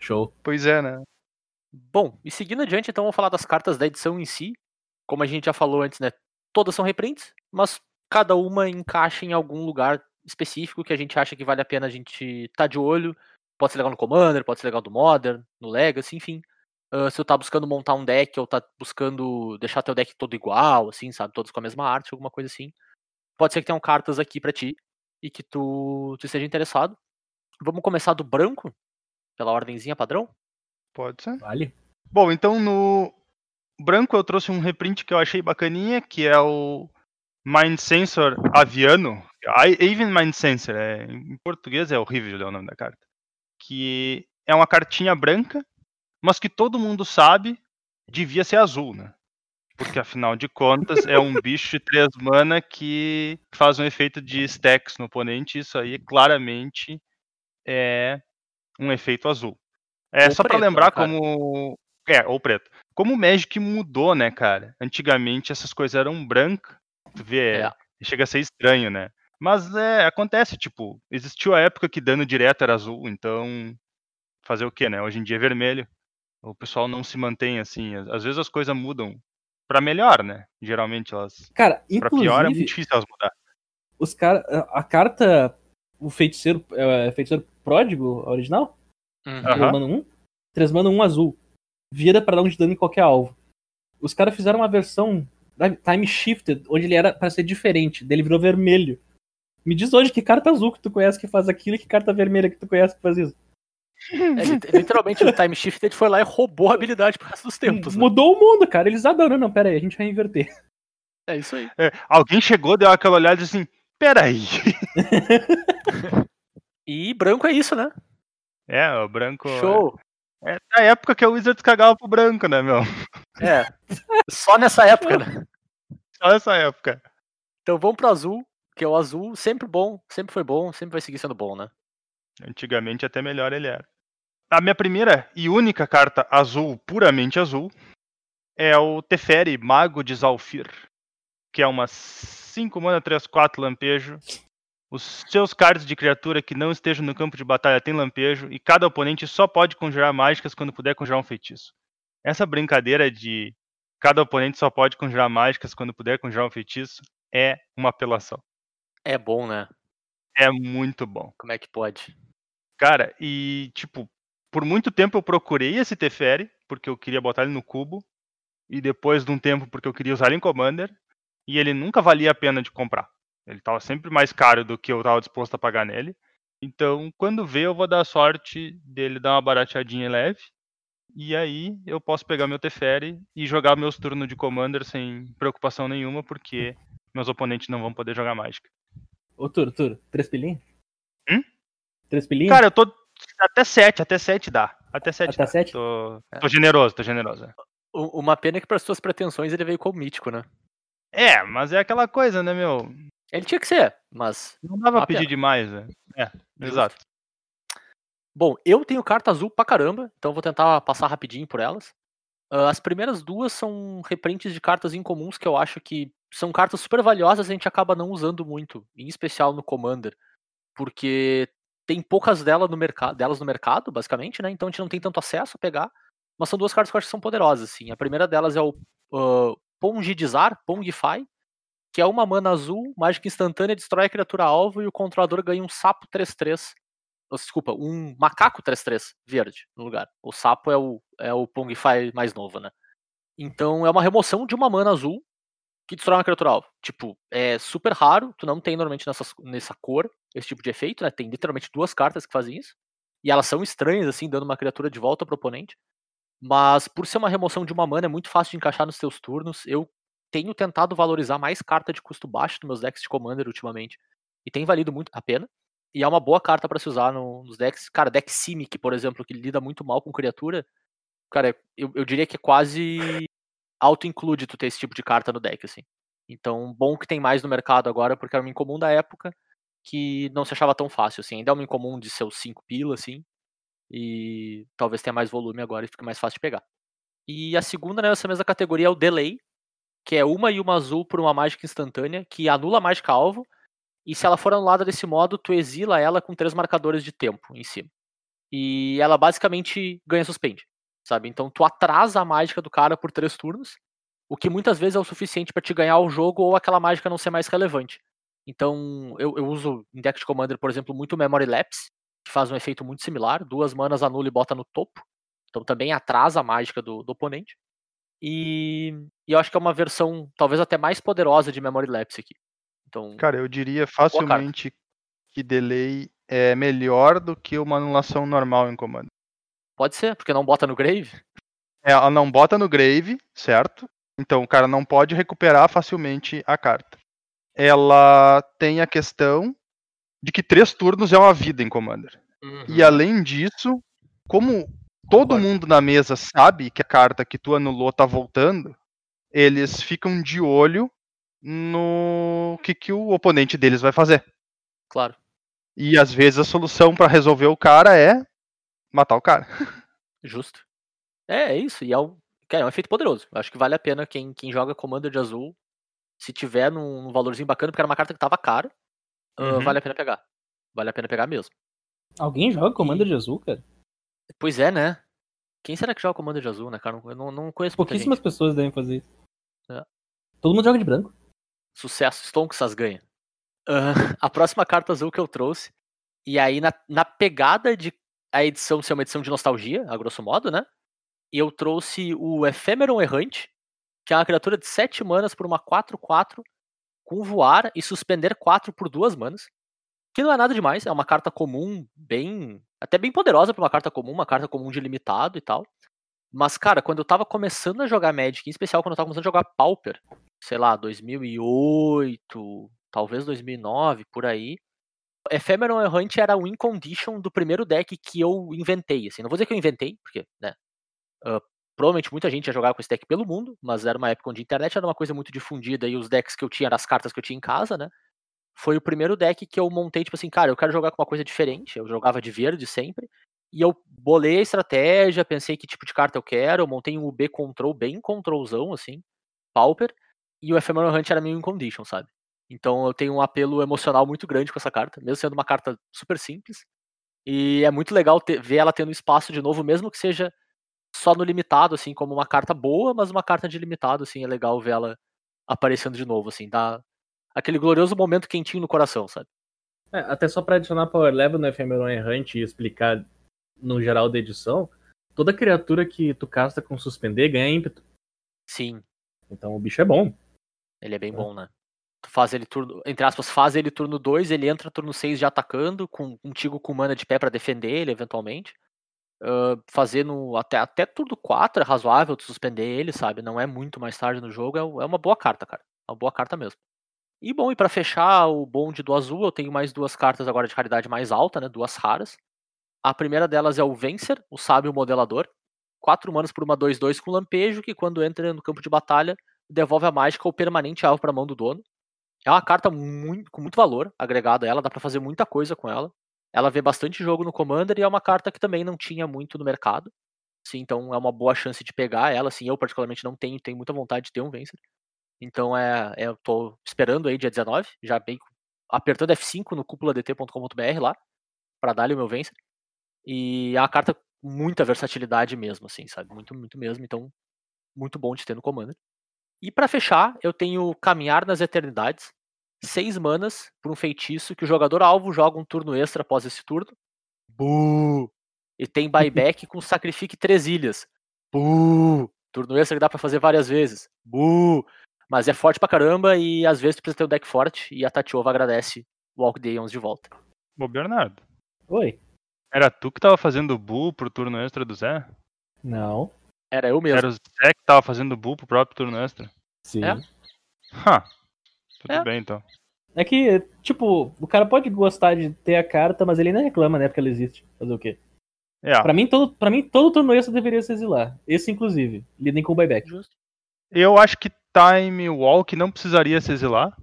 Show. Pois é, né? Bom, e seguindo adiante, então, vamos falar das cartas da edição em si. Como a gente já falou antes, né? Todas são reprints, mas cada uma encaixa em algum lugar específico que a gente acha que vale a pena a gente tá de olho. Pode ser legal no Commander, pode ser legal no Modern, no Legacy, enfim. Ah, se tu tá buscando montar um deck ou tá buscando deixar teu deck todo igual, assim, sabe? Todos com a mesma arte, alguma coisa assim. Pode ser que tenham cartas aqui pra ti e que tu, tu esteja interessado. Vamos começar do branco, pela ordemzinha padrão? Pode ser. Vale. Bom, então no branco eu trouxe um reprint que eu achei bacaninha, que é o Mind Sensor Aviano. Even Mind Sensor, é, em português é horrível ler o nome da carta. Que é uma cartinha branca, mas que todo mundo sabe devia ser azul, né? Porque afinal de contas é um bicho de 3 mana que faz um efeito de stacks no oponente. Isso aí claramente é um efeito azul. É Ou só né, lembrar cara? como. É, ou preto. Como o Magic mudou, né, cara? Antigamente essas coisas eram brancas. Tu vê, É. chega a ser estranho, né? Mas é, acontece, tipo, existiu a época que dano direto era azul, então fazer o quê, né? Hoje em dia é vermelho. O pessoal não se mantém assim. Às vezes as coisas mudam pra melhor, né? Geralmente elas. Cara, Pra pior é muito inclusive, difícil elas mudar. os cara, a carta, o feiticeiro, é, feiticeiro pródigo, a original, Uhum. 3 Aham. mana 1, 3 mana 1 azul, vira pra dar um de dano em qualquer alvo. Os caras fizeram uma versão da time shifted, onde ele era pra ser diferente, dele virou vermelho. Me diz hoje que carta azul que tu conhece que faz aquilo e que carta vermelha que tu conhece que faz isso. É, lit- literalmente o Time Shifted foi lá e roubou a habilidade pro resto dos tempos. Né? Mudou o mundo, cara. Eles adoram. Não, pera aí, a gente vai inverter. É isso aí. É, alguém chegou, deu aquela olhada e disse assim: peraí. <laughs> E branco é isso, né? É, o branco. Show. É da época que o Wizards cagava pro branco, né, meu? É. Só nessa época, né? Só essa época. Então vamos pro azul, que é o azul sempre bom, sempre foi bom, sempre vai seguir sendo bom, né? Antigamente até melhor ele era. A minha primeira e única carta azul, puramente azul, é o Teferi, Mago de Zalfir, que é uma 5 mana 3 4 lampejo. Os seus cards de criatura que não estejam no campo de batalha têm lampejo e cada oponente só pode conjurar mágicas quando puder conjurar um feitiço. Essa brincadeira de cada oponente só pode conjurar mágicas quando puder conjurar um feitiço é uma apelação. É bom, né? É muito bom. Como é que pode? Cara, e tipo, por muito tempo eu procurei esse Teferi, porque eu queria botar ele no cubo, e depois de um tempo porque eu queria usar ele em Commander, e ele nunca valia a pena de comprar. Ele tava sempre mais caro do que eu tava disposto a pagar nele. Então, quando ver, eu vou dar a sorte dele dar uma barateadinha leve, e aí eu posso pegar meu Teferi e jogar meus turnos de Commander sem preocupação nenhuma, porque meus oponentes não vão poder jogar mágica. Ô, Turo, Turo, três pilinhas? Hum? Três pilinhas? Cara, eu tô. Até 7, até 7 dá. Até 7 Até dá. sete? Tô, tô generoso, tô generoso. é. Uma pena que para suas pretensões ele veio como mítico, né? É, mas é aquela coisa, né, meu? Ele tinha que ser, mas. Não dava pra pedir pena. demais, né? É, exato. Bom, eu tenho carta azul pra caramba, então vou tentar passar rapidinho por elas. Ah, as primeiras duas são reprints de cartas incomuns que eu acho que são cartas super valiosas e a gente acaba não usando muito, em especial no Commander, porque tem poucas delas no, mercado, delas no mercado, basicamente, né? Então a gente não tem tanto acesso a pegar, mas são duas cartas que eu acho que são poderosas, assim. A primeira delas é o uh, Pongidizar, Pongify, que é uma mana azul, mágica instantânea, destrói a criatura alvo e o controlador ganha um sapo 3-3. Oh, Desculpa, um macaco 3-3 verde no lugar. O sapo é o, é o Pongify mais novo, né? Então é uma remoção de uma mana azul que destrói uma criatura alvo. Tipo, é super raro, tu não tem normalmente nessas, nessa cor esse tipo de efeito, né? Tem literalmente duas cartas que fazem isso. E elas são estranhas, assim, dando uma criatura de volta pro oponente. Mas por ser uma remoção de uma mana, é muito fácil de encaixar nos teus turnos. Eu tenho tentado valorizar mais carta de custo baixo nos meus decks de Commander ultimamente. E tem valido muito a pena. E é uma boa carta pra se usar no- nos decks. Cara, deck Simic, por exemplo, que lida muito mal com criatura. Cara, eu, eu diria que é quase auto-include tu ter esse tipo de carta no deck, assim. Então, bom que tem mais no mercado agora, porque era uma incomum da época que não se achava tão fácil, assim. Ainda é uma incomum de seus 5 pila, assim. E talvez tenha mais volume agora e fique mais fácil de pegar. E a segunda nessa mesma categoria é o Delay, que é uma e uma azul por uma mágica instantânea, que anula a mágica alvo, e se ela for anulada desse modo, tu exila ela com três marcadores de tempo em cima. E ela basicamente ganha suspende, sabe? Então tu atrasa a mágica do cara por três turnos, o que muitas vezes é o suficiente pra te ganhar o jogo ou aquela mágica não ser mais relevante. Então eu, eu uso em deck de Commander, por exemplo, muito Memory Lapse, que faz um efeito muito similar, duas manas anula e bota no topo. Então também atrasa a mágica do, do oponente. E, e eu acho que é uma versão talvez até mais poderosa de Memory Lapse aqui. Então, Cara, eu diria facilmente que delay é melhor do que uma anulação normal em comando. Pode ser, porque não bota no grave. É, Ela não bota no grave, certo? Então o cara não pode recuperar facilmente a carta. Ela tem a questão de que três turnos é uma vida em Commander. E além disso, como todo Concordo. mundo na mesa sabe que a carta que tu anulou tá voltando, eles ficam de olho no que, que o oponente deles vai fazer. Claro. E às vezes a solução pra resolver o cara é matar o cara. Justo. É, é isso. E é um, cara, é um efeito poderoso. Eu acho que vale a pena quem, quem joga Commander de azul, se tiver num, num valorzinho bacana, porque era uma carta que tava cara, ah, Uhum. vale a pena pegar. Vale a pena pegar mesmo. Alguém joga Commander de Azul, cara? Pois é, né? Quem será que joga Commander de azul, né, cara? Eu não, não conheço muita Pouquíssimas gente. pessoas devem fazer isso. É. Todo mundo joga de branco. Sucesso, Stonksas ganha. Ah, a próxima carta azul que eu trouxe, e aí na, na pegada de a edição ser uma edição de nostalgia, a grosso modo, né? Eu trouxe o Ephemeron Errante, que é uma criatura de 7 manas por uma 4-4, com voar e suspender 4 por 2 manas. Que não é nada demais, é uma carta comum, bem. Até bem poderosa pra uma carta comum, uma carta comum de limitado e tal. Mas, cara, quando eu tava começando a jogar Magic, em especial quando eu tava começando a jogar Pauper, sei lá, 2008, talvez 2009, por aí. Ephemeron Errante era o win condition do primeiro deck que eu inventei, assim. Não vou dizer que eu inventei, porque, né, ah, provavelmente muita gente ia jogar com esse deck pelo mundo, mas era uma época onde a internet era uma coisa muito difundida e os decks que eu tinha as cartas que eu tinha em casa, né. Foi o primeiro deck que eu montei, tipo assim, cara, eu quero jogar com uma coisa diferente, eu jogava de verde sempre, e eu bolei a estratégia, pensei que tipo de carta eu quero, eu montei um UB Control bem controlzão, assim, Pauper, e o Ephemeral Hunt era meio in condition, sabe? Então eu tenho um apelo emocional muito grande com essa carta, mesmo sendo uma carta super simples. E é muito legal ter- ver ela tendo espaço de novo, mesmo que seja só no limitado, assim, como uma carta boa, mas uma carta de limitado, assim, é legal ver ela aparecendo de novo, assim, dá aquele glorioso momento quentinho no coração, sabe? É, até só pra adicionar Power Level no Ephemeron Errante e explicar no geral da edição, toda criatura que tu casta com suspender ganha ímpeto. Sim, Então o bicho é bom. ele é bem É. bom, né? Faz ele turno, entre aspas, faz ele turno 2, ele entra turno 6 já atacando, com contigo com mana de pé pra defender ele, eventualmente. Ah, fazendo até, até turno 4 é razoável tu suspender ele, sabe? Não é muito mais tarde no jogo, é, é uma boa carta, cara. É uma boa carta mesmo. E bom, e pra fechar o bonde do azul, eu tenho mais duas cartas agora de raridade mais alta, né? Duas raras. A primeira delas é o Vencer, o Sábio Modelador. 4 manas por uma 2-2 com lampejo, que quando entra no campo de batalha, devolve a mágica ou permanente alvo pra mão do dono. É uma carta muito, com muito valor agregado a ela, dá pra fazer muita coisa com ela. Ela vê bastante jogo no Commander e é uma carta que também não tinha muito no mercado. Sim, então é uma boa chance de pegar ela. Assim, eu particularmente não tenho, tenho muita vontade de ter um Vencer. Então é, é, eu tô esperando aí dia 19, já bem apertando F5 no cúpuladt.com.br lá, para dar-lhe o meu Vencer. E é uma carta com muita versatilidade mesmo, assim, sabe? Muito, muito mesmo. Então, muito bom de ter no Commander. E para fechar, eu tenho Caminhar nas Eternidades. Seis manas por um feitiço que o jogador alvo joga um turno extra após esse turno. Buuu! E tem buyback <laughs> com sacrifique três ilhas. Buuu! Turno extra que dá pra fazer várias vezes. Buuu! Mas é forte pra caramba e às vezes tu precisa ter um deck forte e a Tatiova agradece o Walk Day 11 de volta. Ô, Bernardo, Oi. era tu que tava fazendo bull pro turno extra do Zé? Não. Era eu mesmo. Era o Zé que tava fazendo bull pro próprio turno extra? Sim. É? Ha! Tudo É. bem, então. É que, tipo, o cara pode gostar de ter a carta, mas ele nem reclama, né? Porque ela existe. Fazer o quê? É, Pra mim, todo, pra mim, todo turno extra deveria se exilar. Esse, inclusive. Lidem com o buyback. Justo. eu acho que Time Walk não precisaria se exilar,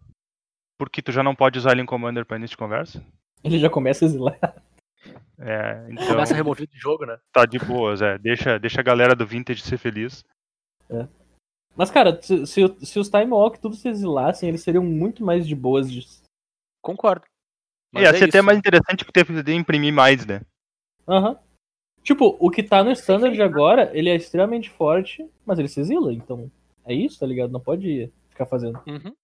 porque tu já não pode usar ele em Commander pra início de conversa. Ele já começa a exilar. É, então Começa removido de jogo, né? tá de boas, é. Deixa, deixa a galera do Vintage ser feliz. Mas, cara, se, se, o- se os Time Walk tudo se exilassem, eles seriam muito mais de boas. De... Concordo. Mas Ia é ser até mais interessante porque poder imprimir mais, né? Aham. Tipo, o que tá no standard agora, ele é extremamente forte, mas ele se exila, então. É isso, tá ligado? Não pode ficar fazendo. Uhum.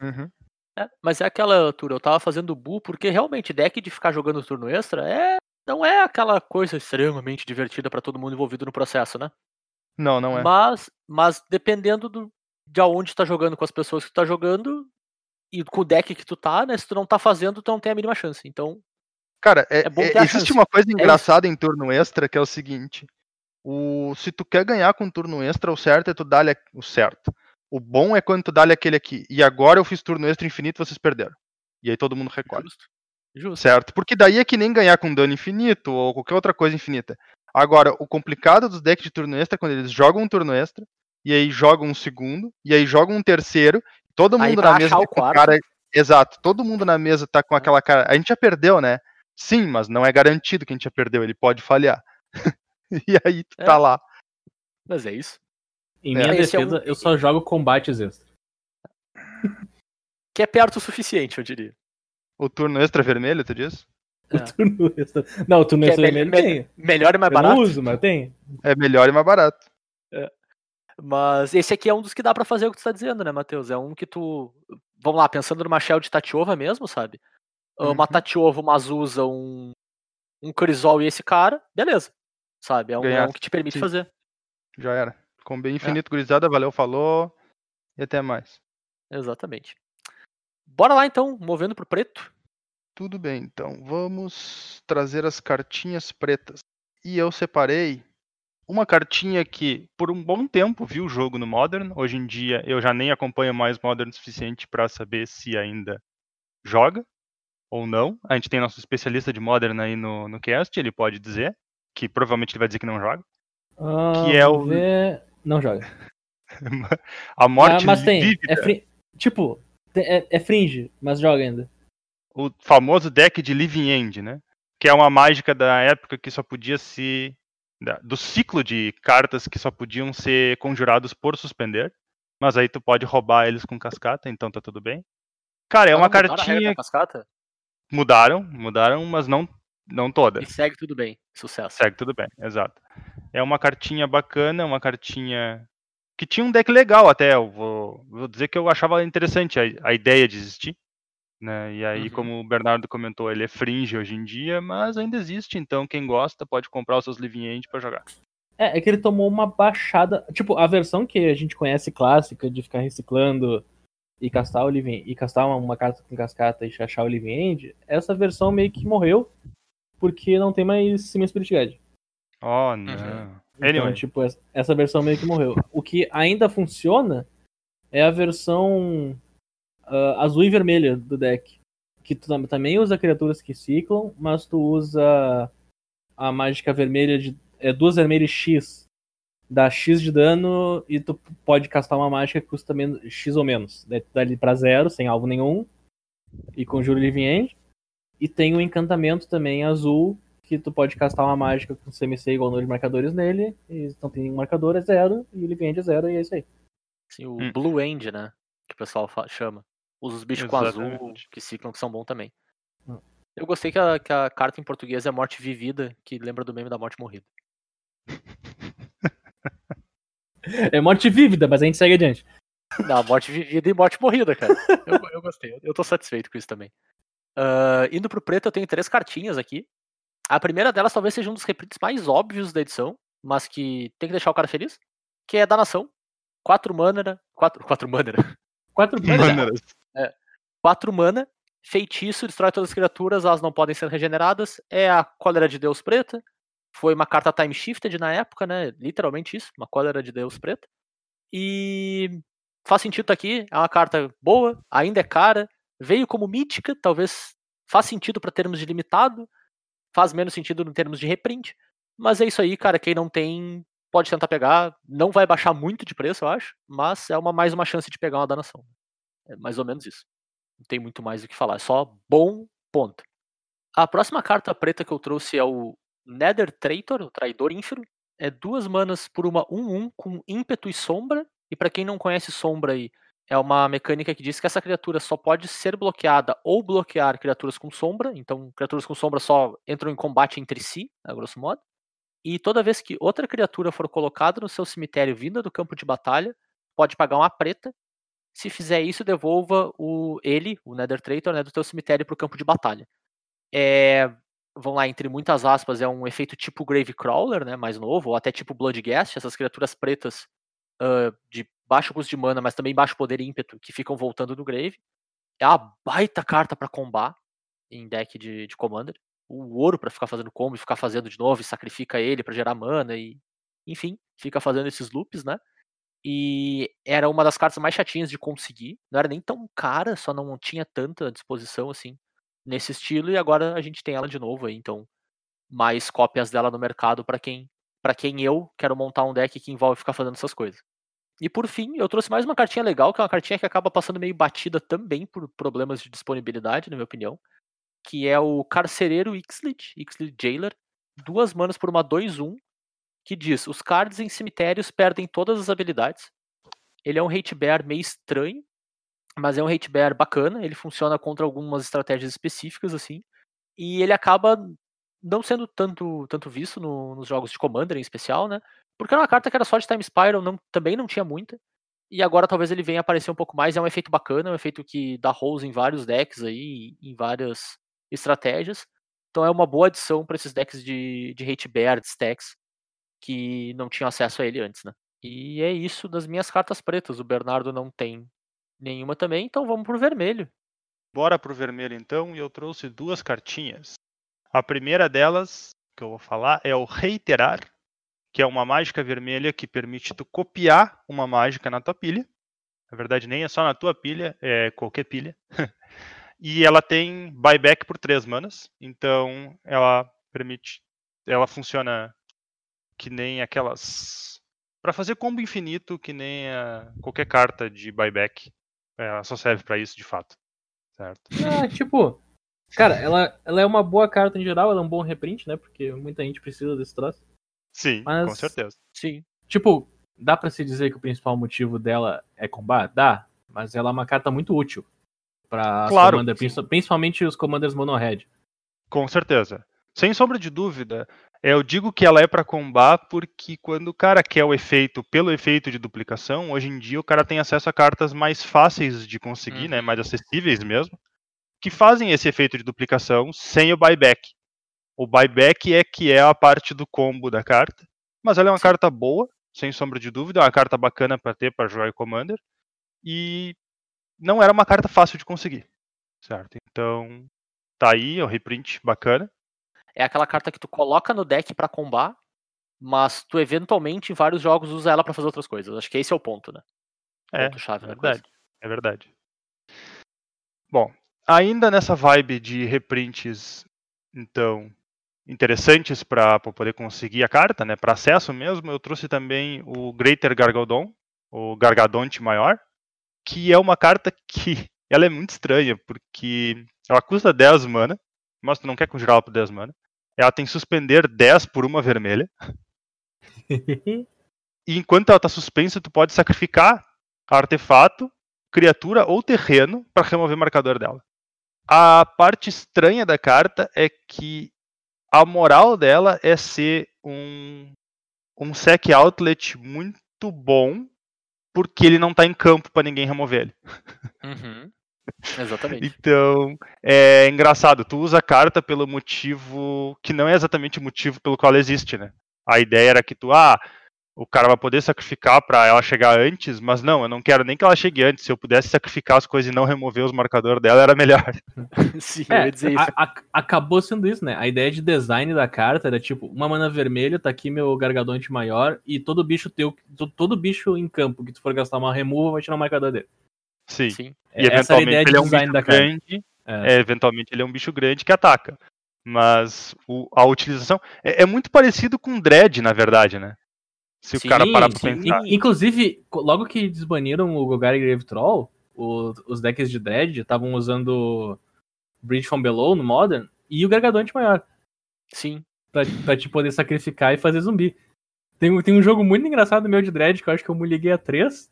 Uhum. É, mas é aquela altura, eu tava fazendo bull porque realmente deck de ficar jogando turno extra é não é aquela coisa extremamente divertida pra todo mundo envolvido no processo, né? Não, não é. Mas, mas dependendo do, de aonde tu tá jogando, com as pessoas que tu tá jogando e com o deck que tu tá, né? Se tu não tá fazendo, tu não tem a mínima chance. Então, Cara, é- É é- existe chance. uma coisa isso. engraçada em turno extra que é o seguinte: o, se tu quer ganhar com turno extra, o certo é tu dar o certo. O bom é quando tu dá aquele aqui. E agora eu fiz turno extra infinito, vocês perderam. E aí todo mundo recolhe. justo. Justo. Certo? Porque daí é que nem ganhar com dano infinito ou qualquer outra coisa infinita. Agora, o complicado dos decks de turno extra é quando eles jogam um turno extra, e aí jogam um segundo, e aí jogam um terceiro, todo mundo na mesa tá com cara. Exato, todo mundo na mesa tá com aquela cara. A gente já perdeu, né? Sim, mas não é garantido que a gente já perdeu, ele pode falhar. <laughs> e aí tu É. tá lá. Mas é isso. Em É. minha Esse é um- defesa, eu só jogo combates extra. Que é perto o suficiente, eu diria. O turno extra vermelho, tu diz? É. Turno <laughs> extra. Não, o turno Que é extra me- vermelho me- tem. Melhor e mais Eu barato. não uso, mas tem. É melhor e mais barato. Mas esse aqui é um dos que dá pra fazer o que tu tá dizendo, né, Matheus? É um que tu. Vamos lá, pensando numa Shell de Tatiova mesmo, sabe? Ah, Uma Uhum. Tatiova, uma Azusa, um. Um Crisol e esse cara, beleza. Sabe? É um, é um que te permite Sim. fazer. Já era. Com É. bem infinito, gurizada, valeu, falou. E até mais. Exatamente. Bora lá então, movendo pro preto. Tudo bem, então vamos trazer as cartinhas pretas. E eu separei uma cartinha que por um bom tempo viu o jogo no Modern. Hoje em dia eu já nem acompanho mais Modern o suficiente para saber se ainda joga ou não. A gente tem nosso especialista de Modern aí no, no cast, ele pode dizer, que provavelmente ele vai dizer que não joga. Ah, Que é o- ver- Não joga. <laughs> A morte ah, mas tem. É fri... Tipo, é, é fringe, mas joga ainda. o famoso deck de Living End, né? Que é uma mágica da época que só podia se do ciclo de cartas que só podiam ser conjurados por suspender, mas aí tu pode roubar eles com cascata, então tá tudo bem. Cara, é uma mudaram a regra cartinha da cascata mudaram, mudaram, mas não não toda. e segue tudo bem. Sucesso. Segue tudo bem, exato. É uma cartinha bacana, uma cartinha que tinha um deck legal até, eu vou, vou dizer que eu achava interessante a, a ideia de existir. Né? E aí, Uhum. como o Bernardo comentou, ele é fringe hoje em dia, mas ainda existe, então quem gosta pode comprar os seus Living End pra jogar. É, é que ele tomou uma baixada. Tipo, a versão que a gente conhece clássica de ficar reciclando e castar o living e castar uma, uma carta com cascata e achar o living end, essa versão meio que morreu porque não tem mais Simon Spirit Guide. Oh, não. Então, Anyway. tipo, essa- versão meio que morreu. O que ainda funciona é a versão ah, azul e vermelha do deck. Que tu tam- também usa criaturas que ciclam, mas tu usa a mágica vermelha de. É duas vermelhas X. Dá X de dano e tu pode castar uma mágica que custa menos, X ou menos. Daí tu dá ele pra zero, sem alvo nenhum. E conjura Living End. E tem o encantamento também azul, que tu pode castar uma mágica com CMC igual número de marcadores nele. E não tem nenhum marcador, é zero. E o Living End é zero, e é isso aí. Assim, o Hum. Blue End, né? Que o pessoal chama. Usa os bichos com azul, Exatamente. que ciclam, que são bons também. Hum. Eu gostei que a, que a carta em português é Morte Vivida, que lembra do meme da Morte Morrida. <laughs> É morte vívida, mas a gente segue adiante. Não, Morte Vivida e Morte Morrida, cara. <laughs> Eu, eu gostei, eu tô satisfeito com isso também. Ah, indo pro preto, eu tenho três cartinhas aqui. A primeira delas talvez seja um dos reprints mais óbvios da edição, mas que tem que deixar o cara feliz, que é da nação. Quatro mana, quatro, quatro mana, <laughs> Quatro Maneiras. 4 mana, feitiço, destrói todas as criaturas, elas não podem ser regeneradas. É a Cólera de Deus Preta. Foi uma carta time shifted na época, né? Literalmente isso, uma Cólera de Deus Preta. E faz sentido tá aqui, é uma carta boa, ainda é cara, veio como mítica, talvez faz sentido para termos de limitado, faz menos sentido em termos de reprint. Mas é isso aí, cara, quem não tem pode tentar pegar, não vai baixar muito de preço, eu acho, mas é uma mais uma chance de pegar uma danação. É mais ou menos isso. Não tem muito mais o que falar. É só bom ponto. A próxima carta preta que eu trouxe é o Nether Traitor, o Traidor Ínfero. É duas manas por uma 1-1 com ímpeto e sombra. E pra quem não conhece sombra aí, é uma mecânica que diz que essa criatura só pode ser bloqueada ou bloquear criaturas com sombra. Então, criaturas com sombra só entram em combate entre si, a grosso modo. E toda vez que outra criatura for colocada no seu cemitério vinda do campo de batalha, pode pagar uma preta se fizer isso, devolva o ele, o Nether Traitor, né, do teu cemitério pro campo de batalha. É, vão lá, entre muitas aspas, é um efeito tipo Grave Crawler, né, mais novo, ou até tipo Bloodghast, essas criaturas pretas ah, de baixo custo de mana, mas também baixo poder e ímpeto, que ficam voltando no Grave. É uma baita carta pra combar em deck de, de Commander. O ouro pra ficar fazendo combo e ficar fazendo de novo, e sacrifica ele pra gerar mana e enfim, fica fazendo esses loops, né? E era uma das cartas mais chatinhas de conseguir. Não era nem tão cara, só não tinha tanta disposição assim nesse estilo. E agora a gente tem ela de novo aí, então mais cópias dela no mercado para quem para quem eu quero montar um deck que envolve ficar fazendo essas coisas. E por fim, eu trouxe mais uma cartinha legal, que é uma cartinha que acaba passando meio batida também por problemas de disponibilidade, na minha opinião, que é o Carcereiro Ixlit, Ixlit Jailer, duas manas por uma 2-1, que diz: os cards em cemitérios perdem todas as habilidades. Ele é um hate bear meio estranho, mas é um hate bear bacana. Ele funciona contra algumas estratégias específicas, assim. E ele acaba não sendo tanto, tanto visto no- nos jogos de Commander em especial, né? Porque era uma carta que era só de Time Spiral, não, também não tinha muita. E agora talvez ele venha aparecer um pouco mais. É um efeito bacana, é um efeito que dá rolls em vários decks aí, em várias estratégias. Então é uma boa adição para esses decks de, de hate bear, de stacks, que não tinham acesso a ele antes, né? E é isso das minhas cartas pretas. O Bernardo não tem nenhuma também, então vamos pro vermelho. Bora pro vermelho então, e eu trouxe duas cartinhas. A primeira delas, que eu vou falar, é o Reiterar, que é uma mágica vermelha que permite tu copiar uma mágica na tua pilha. Na verdade, nem é só na tua pilha, é qualquer pilha. <laughs> e ela tem buyback por três manas, então ela permite. Ela funciona que nem aquelas. Para fazer combo infinito, que nem a- qualquer carta de buyback. Ela só serve para isso de fato. Certo? Ah, tipo. Cara, ela, ela é uma boa carta em geral, ela é um bom reprint, né? Porque muita gente precisa desse troço. Sim, com Mas- certeza. Sim. Tipo, dá pra se dizer que o principal motivo dela é combate? Dá, mas ela é uma carta muito útil pra Claro, commander, principalmente os commanders mono-red. Com certeza. Sem sombra de dúvida. Eu digo que ela é para combar porque quando o cara quer o efeito pelo efeito de duplicação, hoje em dia o cara tem acesso a cartas mais fáceis de conseguir, né, Uhum. mais acessíveis mesmo, que fazem esse efeito de duplicação sem o buyback. O buyback é que é a parte do combo da carta, mas ela é uma carta boa, sem sombra de dúvida, é uma carta bacana para ter para jogar em Commander e não era uma carta fácil de conseguir, certo? Então tá aí, é um reprint bacana. É aquela carta que tu coloca no deck pra combar, mas tu eventualmente em vários jogos usa ela pra fazer outras coisas. Acho que esse é o ponto, né? É, Ponto chave é verdade. É verdade. Bom, ainda nessa vibe de reprints, então, interessantes para poder conseguir a carta, né, para acesso mesmo, eu trouxe também o Greater Gargadon, o Gargadonte maior, que é uma carta que <laughs> ela é muito estranha, porque ela custa 10 mana, mas tu não quer conjurar ela por 10 mana. Ela tem suspender 10 por uma vermelha. <laughs> E enquanto ela tá suspensa, tu pode sacrificar artefato, criatura ou terreno para remover o marcador dela. A parte estranha da carta é que a moral dela é ser um, um sec outlet muito bom, porque ele não tá em campo para ninguém remover ele. Uhum. <laughs> Exatamente. Então, é engraçado, tu usa a carta pelo motivo que não é exatamente o motivo pelo qual ela existe, né? A ideia era que tu, ah, o cara vai poder sacrificar para ela chegar antes, mas não, eu não quero nem que ela chegue antes. Se eu pudesse sacrificar as coisas e não remover os marcadores dela, era melhor. <laughs> Sim, eu É, ia dizer isso. a- a- acabou sendo isso, né? A ideia de design da carta era tipo, uma mana vermelha, tá aqui meu gargadonte maior, e todo bicho teu, to- todo bicho em campo que tu for gastar uma remova vai tirar o marcador dele. Sim. Sim. E Essa a eventualmente ideia de ele é um design bicho da carta. grande. É. É, eventualmente ele é um bicho grande que ataca. Mas o- a utilização é, é muito parecido com Dread, na verdade, né? Se Sim, o cara parar pra sim. pensar. In- Inclusive, logo que desbaniram o Golgari Grave Troll, o- os decks de Dread estavam usando Bridge from Below no Modern e o Gargadonte maior, Sim. pra, pra te poder sacrificar e fazer zumbi. Tem, um- tem um jogo muito engraçado meu de Dread que eu acho que eu muliguei a 3.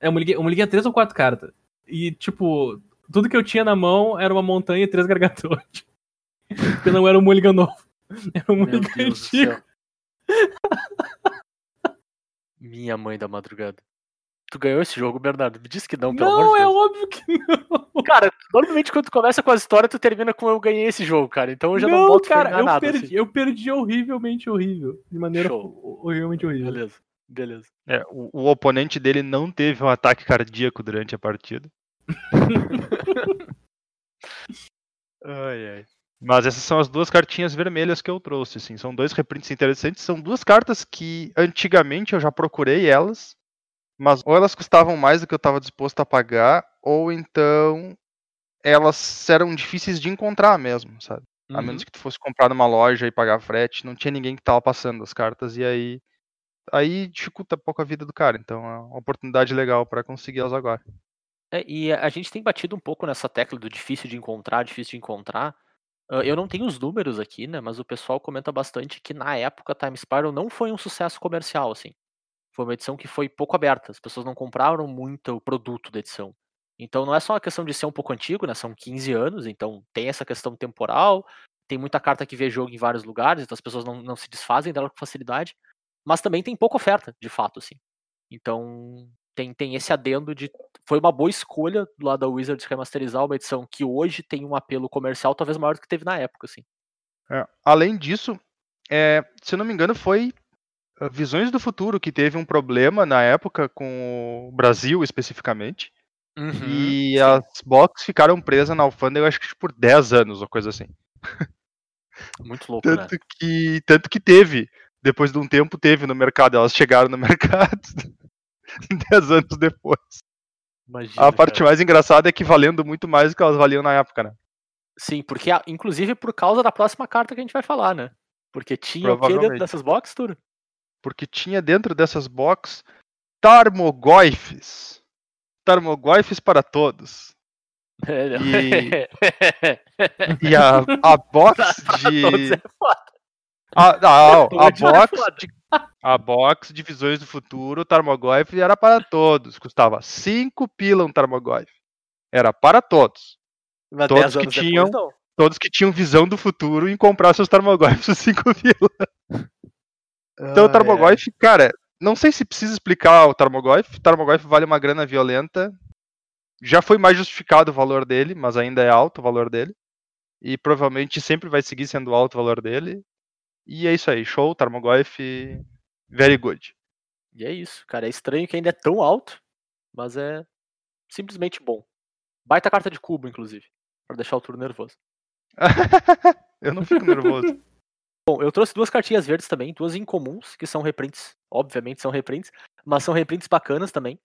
É, eu muliguei, eu muliguei a 3 ou 4 cartas. E, tipo, tudo que eu tinha na mão era uma montanha e três Gargadonte. <laughs> Porque não era um mulligan novo. <laughs> Era um mulligan antigo. Minha mãe da madrugada. Tu ganhou esse jogo, Bernardo? Me diz que não, pelo Não, amor de é Deus. óbvio que não. Cara, normalmente quando tu começa com a história, tu termina com eu ganhei esse jogo, cara. Então eu já não, não, boto cara, eu nada. perdi, assim. eu perdi horrivelmente horrível. De maneira Show. ho- horrivelmente horrível. Beleza, beleza. É, o, o oponente dele não teve um ataque cardíaco durante a partida. <laughs> ai, ai. Mas essas são as duas cartinhas vermelhas que eu trouxe, assim. São dois reprints interessantes. São duas cartas que antigamente eu já procurei elas, mas ou elas custavam mais do que eu estava disposto a pagar, ou então elas eram difíceis de encontrar mesmo, sabe? A Uhum. menos que tu fosse comprar numa loja e pagar frete, não tinha ninguém que tava passando as cartas e aí aí dificulta um pouco a vida do cara. Então é uma oportunidade legal para conseguir elas agora. É, e a a gente tem batido um pouco nessa tecla do difícil de encontrar, difícil de encontrar. Eu não tenho os números aqui, né? Mas o pessoal comenta bastante que na época Time Spiral não foi um sucesso comercial, assim. Foi uma edição que foi pouco aberta. As pessoas não compraram muito o produto da edição. Então não é só uma questão de ser um pouco antigo, né? São 15 anos, então tem essa questão temporal. Tem muita carta que vê jogo em vários lugares, então as pessoas não, não se desfazem dela com facilidade. Mas também tem pouca oferta, de fato, assim. Então tem, tem esse adendo de. Foi uma boa escolha do lado da Wizards remasterizar uma edição que hoje tem um apelo comercial talvez maior do que teve na época, assim. É, Além disso, é, se eu não me engano, foi ah, Visões do Futuro que teve um problema na época com o Brasil especificamente. e sim. as box ficaram presas na alfândega, eu acho que por 10 anos ou coisa assim. Muito louco, né? Tanto que, tanto que teve, depois de um tempo, teve no mercado. Elas chegaram no <laughs> mercado 10 anos depois. Imagina, A parte cara. mais engraçada é que valendo muito mais do que elas valiam na época, né? Sim, porque a- inclusive por causa da próxima carta que a gente vai falar, né? Porque tinha o que dentro dessas boxes, tudo? Porque tinha dentro dessas box Tarmogoyfes. Tarmogoyfes para todos. <laughs> É, não. <laughs> E a, a box Todos de. é foda. A, não, a Todos é box foda. de, a box de Visões do Futuro, Tarmogoyf era para todos. Custava 5 pila um Tarmogoyf. Era para todos. Mas Todos 10 que tinham- depois. Todos que tinham visão do futuro em comprar seus Tarmogoyfs por 5 <laughs> pila. Então o Ai, Tarmogoyf, cara, não sei se precisa explicar o Tarmogoyf. Tarmogoyf vale uma grana violenta. Já foi mais justificado o valor dele, mas ainda é alto o valor dele. E provavelmente sempre vai seguir sendo alto o valor dele. E é isso aí, show, Tarmogoyf, very good. E é isso, cara. É estranho que ainda é tão alto, mas é simplesmente bom. Baita carta de cubo, inclusive, Pra deixar o turno nervoso. <laughs> Eu não fico nervoso. <laughs> Bom, eu trouxe duas cartinhas verdes também, duas incomuns, que são reprints. Obviamente são reprints, mas são reprints bacanas também,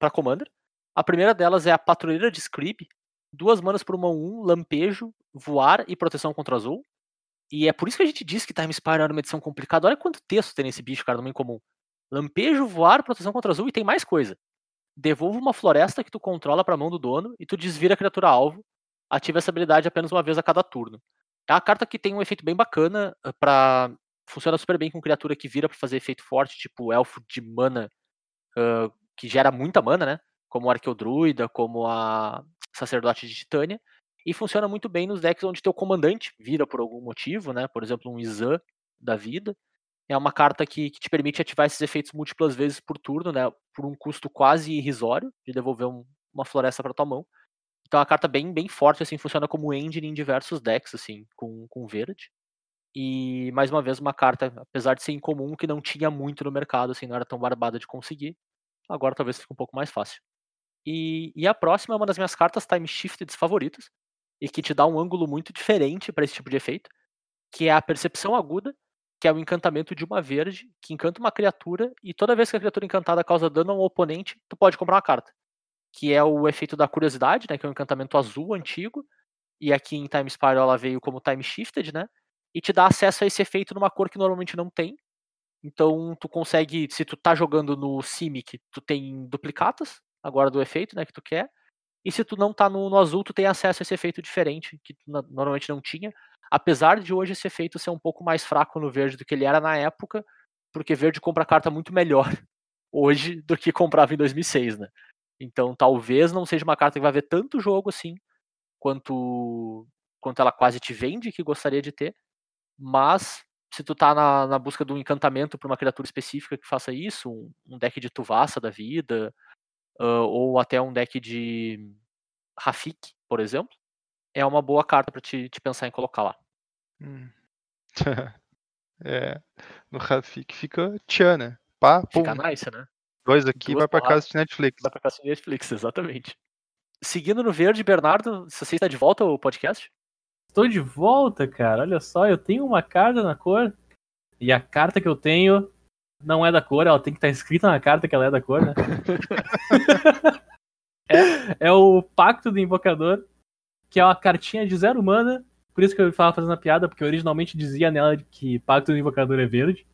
pra Commander. A primeira delas é a Patrulheira de Scrib, duas manas por uma 1, lampejo, voar e proteção contra azul. E é por isso que a gente diz que Time Spire era uma edição complicada. Olha quanto texto tem nesse bicho, cara, meio comum. Lampejo, voar, proteção contra azul e tem mais coisa. Devolva uma floresta que tu controla pra mão do dono e tu desvira a criatura alvo. Ativa essa habilidade apenas uma vez a cada turno. É uma carta que tem um efeito bem bacana eh, pra. Funciona super bem com criatura que vira pra fazer efeito forte, tipo elfo de mana, uh, que gera muita mana, né? Como o Arqueodruida, como a Sacerdote de Titânia. E funciona muito bem nos decks onde teu comandante vira por algum motivo, né? Por exemplo, um Izan da vida. É uma carta que, que te permite ativar esses efeitos múltiplas vezes por turno, né? Por um custo quase irrisório de devolver um, uma floresta para tua mão. Então é uma carta bem, bem forte, assim, funciona como engine em diversos decks, assim, com, com verde. E, mais uma vez, uma carta, apesar de ser incomum, que não tinha muito no mercado, assim, não era tão barbada de conseguir. Agora talvez fique um pouco mais fácil. E, e a próxima é uma das minhas cartas Time Shifted favoritas, e que te dá um ângulo muito diferente para esse tipo de efeito, que é a Percepção Aguda, que é o encantamento de uma verde, que encanta uma criatura, e toda vez que a criatura encantada causa dano a um oponente, tu pode comprar uma carta que é o efeito da curiosidade, né, que é um encantamento azul antigo, e aqui em Time Spiral ela veio como Time Shifted, né, e te dá acesso a esse efeito numa cor que normalmente não tem. Então tu consegue, se tu tá jogando no Simic, tu tem duplicatas agora do efeito, né, que tu quer. E se tu não tá no, no azul, tu tem acesso a esse efeito diferente, que tu normalmente não tinha. Apesar de hoje esse efeito ser um pouco mais fraco no verde do que ele era na época, porque verde compra carta muito melhor <laughs> hoje do que comprava em 2006, né? Então talvez não seja uma carta que vai ver tanto jogo assim quanto quanto ela quase te vende que gostaria de ter. Mas se tu tá na, na busca de um encantamento para uma criatura específica que faça isso, um, um deck de Tuvassa da vida, uh, ou até um deck de Rafik, por exemplo, é uma boa carta para te, te, pensar em colocar lá. Hum. <laughs> é, no Rafik fica tchan, né? Pá, fica nice, né? Dois aqui Duas vai pra palavras. casa de Netflix. Vai pra casa de Netflix, <laughs> exatamente. Seguindo no verde, Bernardo, você está de volta ao podcast? Estou de volta, cara. Olha só, eu tenho uma carta na cor. E a carta que eu tenho não é da cor, ela tem que estar escrita na carta que ela é da cor, né? <laughs> é, é o Pacto do Invocador, que é uma cartinha de zero mana. Por isso que eu estava fazendo a piada, porque originalmente dizia nela que Pacto do Invocador é verde.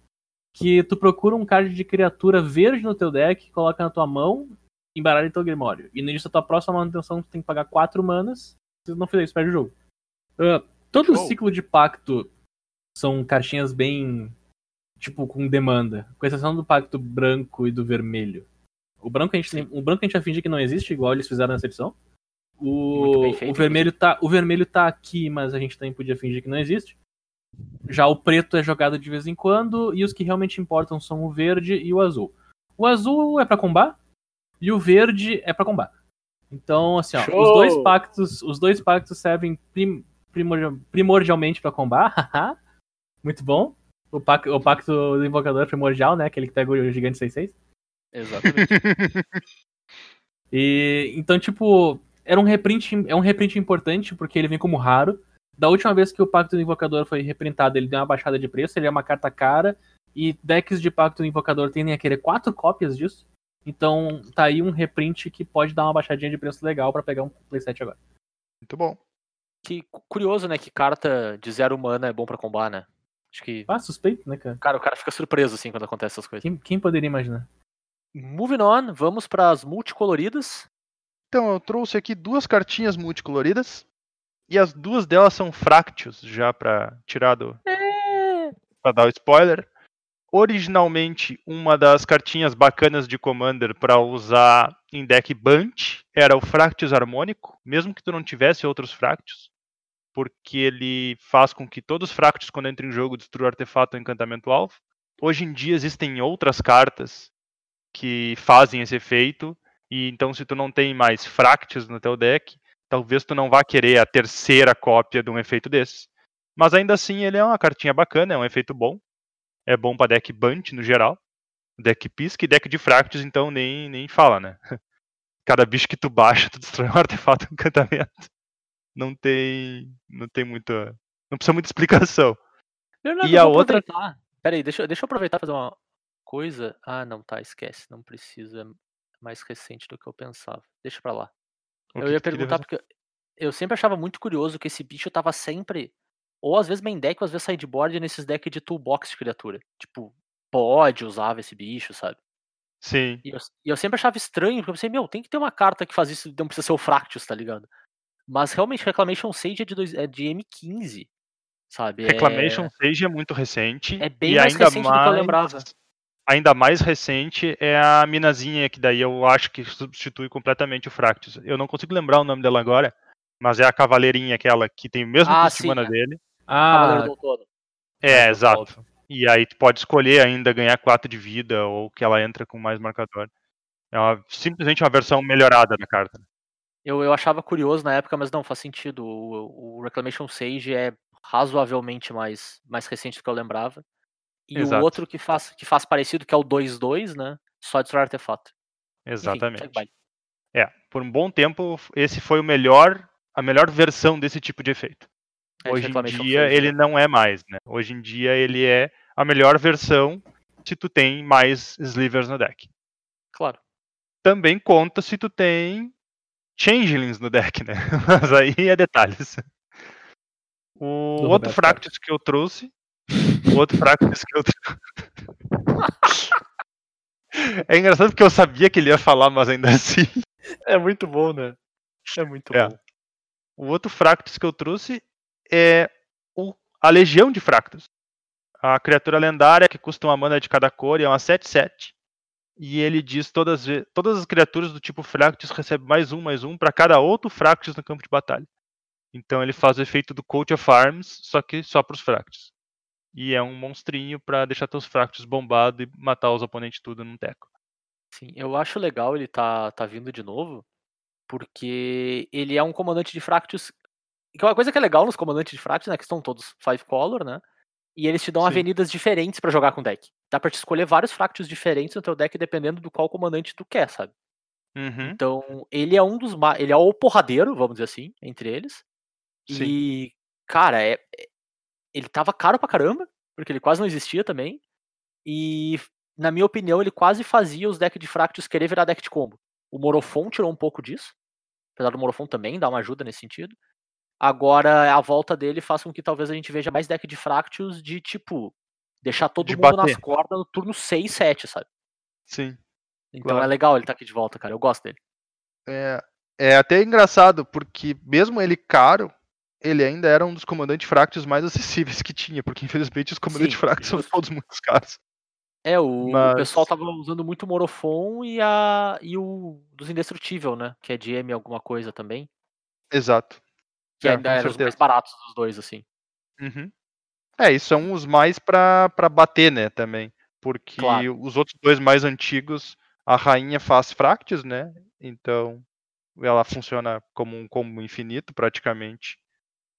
Que tu procura um card de criatura verde no teu deck, coloca na tua mão, embaralha teu Grimório. E nisso, a tua próxima manutenção tu tem que pagar 4 manas. Se tu não fizer isso, perde o jogo. Uh, todo Show. o ciclo de pacto são cartinhas bem. Tipo, com demanda. Com exceção do pacto branco e do vermelho. O branco a gente, o branco a gente fingir que não existe, igual eles fizeram nessa edição. Muito O, bem feito, o, vermelho tá, o vermelho tá aqui, mas a gente também podia fingir que não existe. Já o preto é jogado de vez em quando, e os que realmente importam são o verde e o azul. O azul é pra combar, e o verde é pra combar. Então, assim, ó, os dois pactos, os dois pactos servem prim- primordial- primordialmente pra combar. <laughs> Muito bom. O, pac, o pacto do invocador primordial, né? Aquele que pega o gigante 66. Exatamente. <laughs> E então, tipo, era um reprint, é um reprint importante porque ele vem como raro. Da última vez que o Pacto do Invocador foi reprintado, ele deu uma baixada de preço, ele é uma carta cara e decks de Pacto do Invocador tendem a querer quatro cópias disso. Então, tá aí um reprint que pode dar uma baixadinha de preço legal pra pegar um playset agora. Muito bom. que cu- curioso, né? Que carta de zero mana é bom pra combar, né? Acho que. Ah, suspeito, né, cara? Cara, o cara fica surpreso assim quando acontece essas coisas. Quem, quem poderia imaginar? Moving on, vamos pras multicoloridas. Então, eu trouxe aqui duas cartinhas multicoloridas. E as duas delas são Fractious, já pra tirar do. pra dar o spoiler. Originalmente, uma das cartinhas bacanas de Commander pra usar em deck Bunt era o Fractious Harmônico, mesmo que tu não tivesse outros Fractious. Porque ele faz com que todos os Fractious, quando entram em jogo, destruam artefato ou encantamento alvo. Hoje em dia existem outras cartas que fazem esse efeito. E então, se tu não tem mais Fractious no teu deck, talvez tu não vá querer a terceira cópia de um efeito desses. Mas ainda assim, ele é uma cartinha bacana, é um efeito bom. É bom pra deck Bunt no geral. Deck Pisca e deck de Fractious, então nem, nem fala, né? <laughs> Cada bicho que tu baixa, tu destrói um artefato um encantamento. Não tem. Não tem muita. Não precisa muita <laughs> explicação. Leonardo, E a outra- aproveitar. Pera aí, deixa, eu- deixa eu aproveitar e fazer uma coisa. Ah, não, tá, esquece, não precisa. mais recente do que eu pensava. Deixa pra lá. O eu ia perguntar porque eu sempre achava muito curioso que esse bicho tava sempre, ou às vezes main deck, ou às vezes sideboard nesses decks de toolbox de criatura. Tipo, pode usava esse bicho, sabe? Sim. E eu, e eu sempre achava estranho, porque eu pensei, meu, tem que ter uma carta que faz isso, não precisa ser o Fractus, tá ligado? Mas realmente, Reclamation Sage é de, dois, é de M15, sabe? Reclamation É, Sage é muito recente. é bem e mais ainda recente do que eu mais, lembrava. Ainda mais recente é a minazinha, que daí eu acho que substitui completamente o Fractus. Eu não consigo lembrar o nome dela agora, mas é a cavaleirinha aquela que tem o mesmo Ah, custo de sim, mana é. dele. Cavaleiro Ah, do Outono. É, exato. E aí tu pode escolher ainda ganhar 4 de vida ou que ela entra com mais marcador. É uma- simplesmente uma versão melhorada da carta. Eu, eu achava curioso na época, mas não, faz sentido. O, o Reclamation Sage é razoavelmente mais, mais recente do que eu lembrava. E Exato. o outro que faz, que faz parecido, que é o 2-2, né? Só destrói artefato. Enfim, Exatamente. baile. É, por um bom tempo esse foi o melhor, a melhor versão desse tipo de efeito. É, Hoje em dia Sage, ele né? não é mais, né? Hoje em dia ele é a melhor versão se tu tem mais slivers no deck. Claro. Também conta se tu tem changelings no deck, né? <laughs> Mas aí é detalhes. O Do outro Roberto Fractus que eu trouxe, o outro Fractus que eu trouxe. <laughs> É engraçado porque eu sabia que ele ia falar, mas ainda <laughs> assim. É muito bom, né? É muito É. bom. O outro Fractus que eu trouxe é o- a Legião de Fractus. A criatura lendária que custa uma mana de cada cor e é uma 7-7. E ele diz todas, todas as criaturas do tipo Fractus recebem mais um, mais um para cada outro Fractus no campo de batalha. Então ele faz o efeito do Coat of Arms, só que só para os Fractus. E é um monstrinho para deixar teus Fractus bombado e matar os oponentes tudo num teco. Sim, eu acho legal ele tá, tá vindo de novo, porque ele é um comandante de Fractus. Que é uma coisa que é legal nos comandantes de Fractus, né? Que estão todos five color, né? E eles te dão Sim. avenidas diferentes pra jogar com o deck. Dá pra te escolher vários Fractus diferentes no teu deck, dependendo do qual comandante tu quer, sabe? Uhum. Então, ele é um dos mais. Ele é o porradeiro, vamos dizer assim, entre eles. Sim. E, cara, é, é- ele tava caro pra caramba, porque ele quase não existia também. E, na minha opinião, ele quase fazia os decks de Fractus querer virar deck de combo. O Morofon tirou um pouco disso. Apesar do Morofon também dar uma ajuda nesse sentido. Agora, a volta dele faz com que talvez a gente veja mais deck de Fractus de, tipo, deixar todo De mundo nas bater. cordas no turno 6, 7, sabe? Sim. Então Claro. é legal ele tá aqui de volta, cara. Eu gosto dele. É, é até engraçado, porque mesmo ele caro, ele ainda era um dos comandantes Fractus mais acessíveis que tinha, porque infelizmente os comandantes Sim, são todos muito caros. É, o, o Mas- pessoal tava usando muito o Morofon e, a, e o dos Indestrutível, né? Que é de M alguma coisa também. Exato. Que É, ainda eram os mais certeza. baratos dos dois, assim. Uhum. É, e são os mais pra, pra bater, né, também. Porque Claro. os outros dois mais antigos, a rainha faz Fractus, né? Então ela funciona como um combo infinito, praticamente.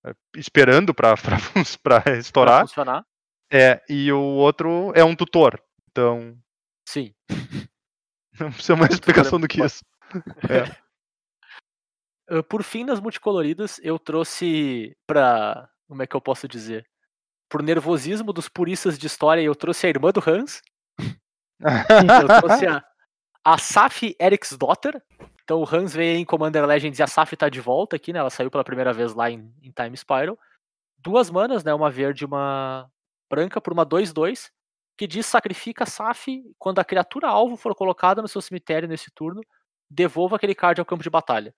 é, Esperando pra, <laughs> pra, fun- pra Pra estourar. funcionar. É, e o outro é um tutor. Então, Sim. <laughs> não precisa mais <laughs> é explicação do que isso. Ah, Por fim, nas multicoloridas, eu trouxe pra. Como é que eu posso dizer? Por nervosismo dos puristas de história, eu trouxe a irmã do Hans. <laughs> Eu trouxe a, a Saf Eriksdotter. Então o Hans veio em Commander Legends e a Saf tá de volta aqui, né? Ela saiu pela primeira vez lá em, em Time Spiral. Duas manas, né? Uma verde e uma branca por uma 2-2. Que diz sacrifica a Saf quando a criatura alvo for colocada no seu cemitério nesse turno, devolva aquele card ao campo de batalha.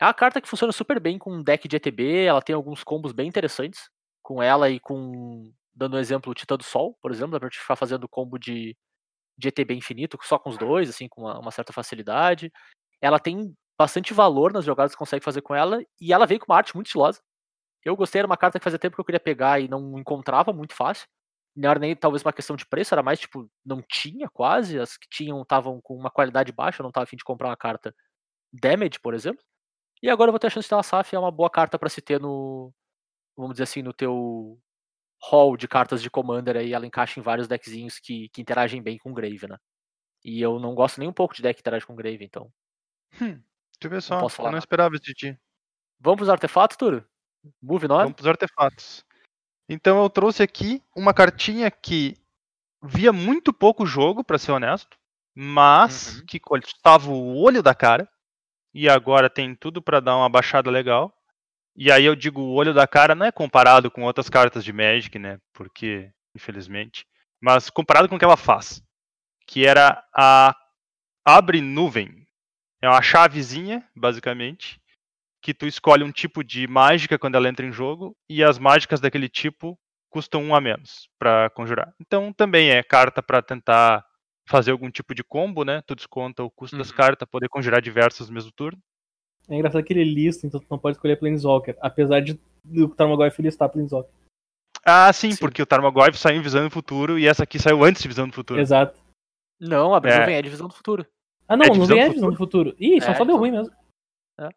É uma carta que funciona super bem com um deck de ETB, ela tem alguns combos bem interessantes. Com ela e com. Dando um exemplo, o Titã do Sol, por exemplo, dá pra gente ficar fazendo combo de, de ETB infinito, só com os dois, assim, com uma, uma certa facilidade. Ela tem bastante valor nas jogadas que consegue fazer com ela, e ela veio com uma arte muito estilosa. Eu gostei, era uma carta que fazia tempo que eu queria pegar e não encontrava muito fácil. Não era nem talvez uma questão de preço, era mais tipo, não tinha quase. As que tinham estavam com uma qualidade baixa, eu não tava afim de comprar uma carta Damage, por exemplo. E agora eu vou ter a chance de ter uma SAF, é uma boa carta pra se ter no. Vamos dizer assim, no teu hall de cartas de Commander aí, ela encaixa em vários deckzinhos que, que interagem bem com Grave, né? E eu não gosto nem um pouco de deck que interage com Grave, então. Hum, deixa eu ver só. falar eu não nada. esperava isso de ti. Vamos pros artefatos, Turo? Move 9? Vamos pros artefatos. Então eu trouxe aqui uma cartinha que via muito pouco jogo, pra ser honesto. mas Uhum. que custava o olho da cara e agora tem tudo pra dar uma baixada legal. E aí eu digo o olho da cara não é comparado com outras cartas de Magic, né? Porque, infelizmente, mas comparado com o que ela faz, que era a abre nuvem. É uma chavezinha, basicamente, que tu escolhe um tipo de mágica quando ela entra em jogo e as mágicas daquele tipo custam um a menos pra conjurar. Então também é carta pra tentar fazer algum tipo de combo, né? Tu desconta o custo das Uhum. cartas, poder conjurar diversos no mesmo turno. É engraçado que ele lista, então tu não pode escolher Planeswalker. Apesar de o Tarmogoyf listar Planeswalker. Ah, sim, Sim. porque o Tarmogoyf saiu em Visão do Futuro e essa aqui saiu antes de Visão do Futuro. Exato. Não, a É. nuvem é divisão do futuro. Ah, não, É não divisão vem do a divisão do futuro. Ih, só, É, só deu então. ruim mesmo.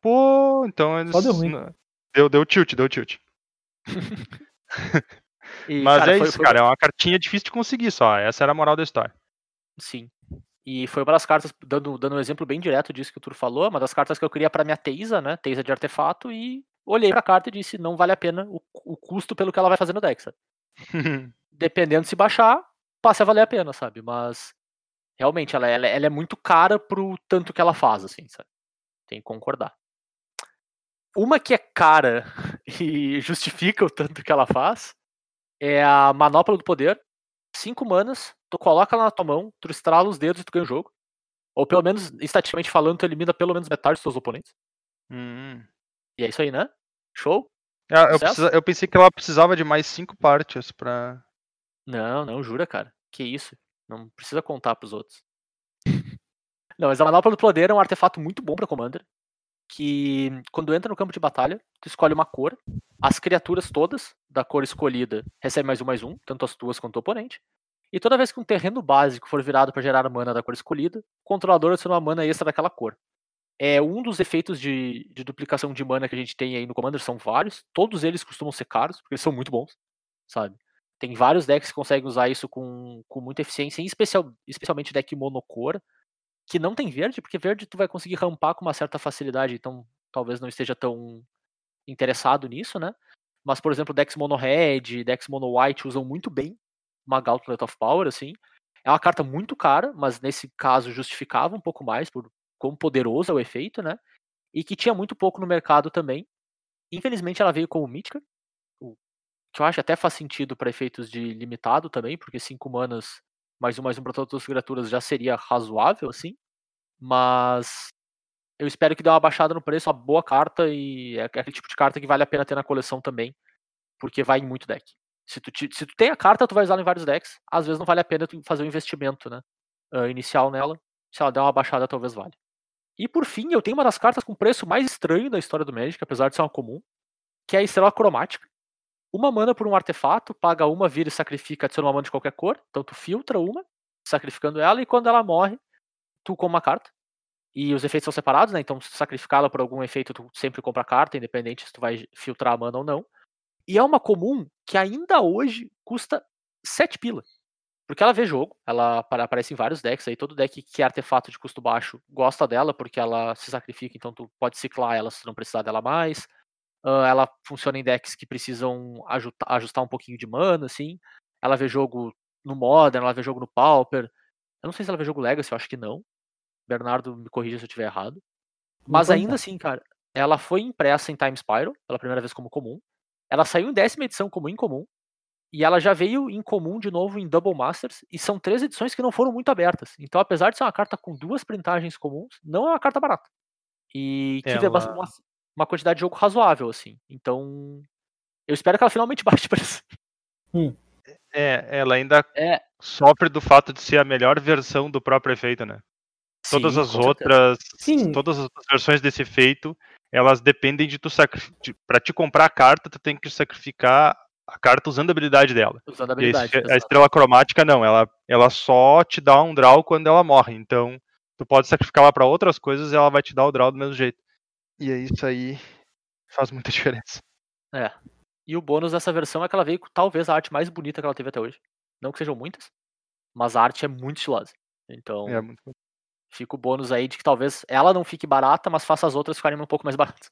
Pô, então eles... Só deu ruim. Deu, deu tilt, deu tilt. <laughs> <laughs> E, Mas cara, é foi- isso, foi- cara. É uma cartinha difícil de conseguir só. Essa era a moral da história. Sim. E foi uma das cartas, dando, dando um exemplo bem direto disso que o Tur falou, uma das cartas que eu queria pra minha Teisa, né? Teisa de artefato, e olhei pra carta e disse, não vale a pena o, o custo pelo que ela vai fazer no deck, sabe? <laughs> Dependendo se baixar, passe a valer a pena, sabe? Mas realmente ela, ela, ela é muito cara pro tanto que ela faz, assim, sabe? Tem que concordar. Uma que é cara <laughs> e justifica o tanto que ela faz é a Manopla do Poder. Cinco manas, tu coloca ela na tua mão, tu estrala os dedos e tu ganha o jogo. Ou pelo menos, estatisticamente falando, tu elimina pelo menos metade dos teus oponentes. Hum. E é isso aí, né? Show? Ah, eu, precisa- eu pensei que ela precisava de mais cinco partes pra. Não, não, jura, cara. Que isso? Não precisa contar pros outros. <laughs> Não, mas a Manopla do Poder é um artefato muito bom pra Commander. Que quando entra no campo de batalha, tu escolhe uma cor. As criaturas todas da cor escolhida recebem mais um, mais um, tanto as tuas quanto o oponente. E toda vez que um terreno básico for virado pra gerar mana da cor escolhida, o controlador adiciona uma mana extra daquela cor. É um dos efeitos de, de duplicação de mana que a gente tem aí no Commander, são vários. Todos eles costumam ser caros, porque eles são muito bons, sabe? Tem vários decks que conseguem usar isso com, com muita eficiência, especial, especialmente deck monocor, que não tem verde, porque verde tu vai conseguir rampar com uma certa facilidade, então talvez não esteja tão interessado nisso, né? Mas, por exemplo, decks mono red, decks mono white usam muito bem uma Gauntlet of Power, assim. É uma carta muito cara, mas nesse caso justificava um pouco mais por quão poderoso é o efeito, né? E que tinha muito pouco no mercado também. Infelizmente ela veio como mítica, o que eu acho até faz sentido para efeitos de limitado também, porque 5 manas mais um mais um para todas as criaturas já seria razoável, assim. Mas eu espero que dê uma baixada no preço, uma boa carta e é aquele tipo de carta que vale a pena ter na coleção também, porque vai em muito deck. Se tu, se tu tem a carta, tu vai usar em vários decks. Às vezes não vale a pena tu fazer um investimento, né? ah, inicial nela. Se ela der uma baixada, talvez valha. E por fim, eu tenho uma das cartas com preço mais estranho da história do Magic, apesar de ser uma comum, que é a Estrela Cromática. Uma mana por um artefato, paga uma, vira e sacrifica, adiciona uma mana de qualquer cor. Então tu filtra uma, sacrificando ela, e quando ela morre, tu compra uma carta. E os efeitos são separados, né? Então, se tu sacrificá-la por algum efeito, tu sempre compra a carta, independente se tu vai filtrar a mana ou não. E é uma comum que ainda hoje custa 7 pila. Porque ela vê jogo, ela apa- aparece em vários decks aí, todo deck que é artefato de custo baixo gosta dela, porque ela se sacrifica, então tu pode ciclar ela se tu não precisar dela mais. Ah, ela funciona em decks que precisam ajuta- ajustar um pouquinho de mana, assim. Ela vê jogo no Modern, ela vê jogo no Pauper. Eu não sei se ela vê jogo Legacy, eu acho que não. Bernardo me corrija se eu estiver errado. Mas ainda assim, cara, ela foi impressa em Time Spiral, pela primeira vez como comum. Ela saiu em décima edição como incomum. E ela já veio em comum de novo em Double Masters. E são três edições que não foram muito abertas. Então, apesar de ser uma carta com duas printagens comuns, não é uma carta barata. E que vê Ela- uma, uma quantidade de jogo razoável, assim. Então, eu espero que ela finalmente <laughs> baixe de preço. É, ela ainda É. sofre do fato de ser a melhor versão do próprio efeito, né? Todas Sim, as com certeza. outras, Sim. todas as versões desse efeito, elas dependem de tu sacrificar. Pra te comprar a carta, tu tem que sacrificar a carta usando a habilidade dela. Usando a E habilidade. estre- a estrela cromática não, ela, ela só te dá um draw quando ela morre. Então, tu pode sacrificar ela pra outras coisas e ela vai te dar o draw do mesmo jeito. E é isso aí faz muita <laughs> diferença. É. E o bônus dessa versão é que ela veio com talvez a arte mais bonita que ela teve até hoje. Não que sejam muitas, mas a arte é muito estilosa. Então, É muito bom. Fica o bônus aí de que talvez ela não fique barata, mas faça as outras ficarem um pouco mais baratas.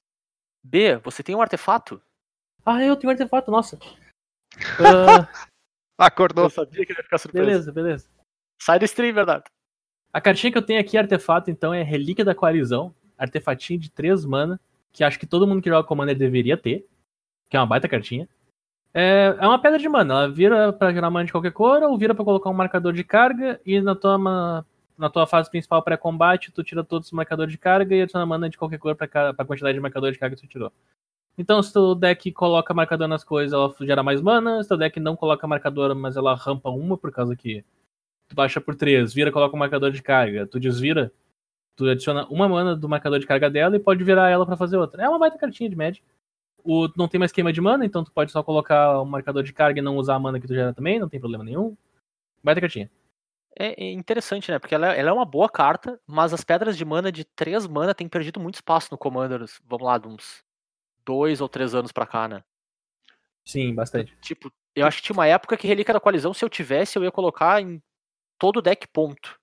B, você tem um artefato? Ah, eu tenho um artefato, nossa. <laughs> Ah, Acordou. Eu sabia que ele ia ficar surpreso. beleza, beleza. Sai do stream, Bernardo. A cartinha que eu tenho aqui, artefato, então, é Relíquia da Coalizão. Artefatinho de 3 mana, que acho que todo mundo que joga Commander deveria ter. Que é uma baita cartinha. É, é uma pedra de mana. Ela vira pra gerar mana de qualquer cor, ou vira pra colocar um marcador de carga, e na tua, na tua fase principal pré-combate, tu tira todos os marcadores de carga e adiciona mana de qualquer cor pra, ca- pra quantidade de marcador de carga que tu tirou. Então, se teu deck coloca marcador nas coisas, ela gera mais mana. Se teu deck não coloca marcador, mas ela rampa uma, por causa que tu baixa por 3, vira, coloca um marcador de carga, tu desvira, tu adiciona uma mana do marcador de carga dela e pode virar ela pra fazer outra. É uma baita cartinha de Magic. O, não tem mais queima de mana, então tu pode só colocar um marcador de carga e não usar a mana que tu gera também, não tem problema nenhum. Baita cartinha. É é interessante, né? Porque ela, ela é uma boa carta, mas as pedras de mana de 3 mana têm perdido muito espaço no Commander. Vamos lá, de uns 2 ou 3 anos pra cá, né? Sim, bastante. Tipo, eu acho que tinha uma época que Relíquia da Coalizão, se eu tivesse, eu ia colocar em todo o deck ponto.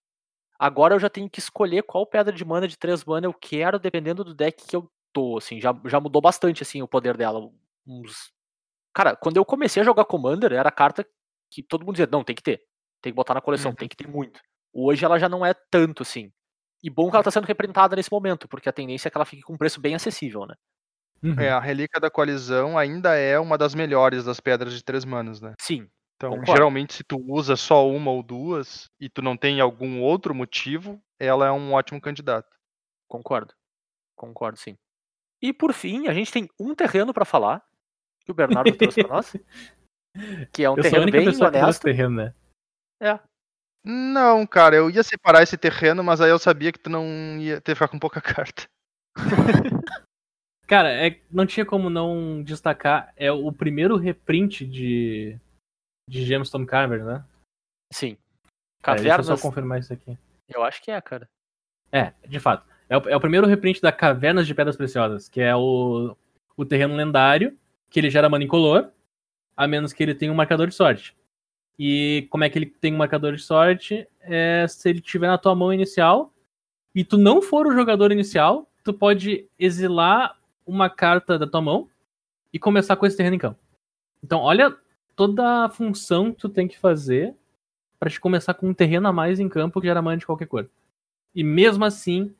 Agora eu já tenho que escolher qual pedra de mana de 3 mana eu quero, dependendo do deck que eu tô, assim. Já, já mudou bastante, assim, o poder dela. Uns... Cara, quando eu comecei a jogar Commander, era a carta que todo mundo dizia, não, tem que ter. Tem que botar na coleção, Uhum. tem que ter muito. Hoje ela já não é tanto, assim. E bom que ela tá sendo reprintada nesse momento, porque a tendência é que ela fique com um preço bem acessível, né? Uhum. É, a Relíquia da Coalizão ainda é uma das melhores das pedras de três manas, né? Sim, Então, Concordo. geralmente, se tu usa só uma ou duas e tu não tem algum outro motivo, ela é um ótimo candidato. Concordo. Concordo, sim. E por fim, a gente tem um terreno pra falar que o Bernardo trouxe pra nós. <laughs> Que é um eu sou a terreno única bem pessoa que trouxe honesto. terreno, né? É. Não, cara, eu ia separar esse terreno, mas aí eu sabia que tu não ia ter que ficar com pouca <laughs> carta. Cara, é, não tinha como não destacar. É o primeiro reprint de, de Gemstone Cavern, né? Sim. Pera, deixa eu só confirmar isso aqui. Eu acho que é, cara. É, de fato. É o, é o primeiro reprint da Cavernas de Pedras Preciosas, que é o, o terreno lendário, que ele gera mana incolor, a menos que ele tenha um marcador de sorte. E como é que ele tem um marcador de sorte? É se ele tiver na tua mão inicial e tu não for o jogador inicial, tu pode exilar uma carta da tua mão e começar com esse terreno em campo. Então, olha toda a função que tu tem que fazer pra te começar com um terreno a mais em campo que gera mana de qualquer cor. E mesmo assim,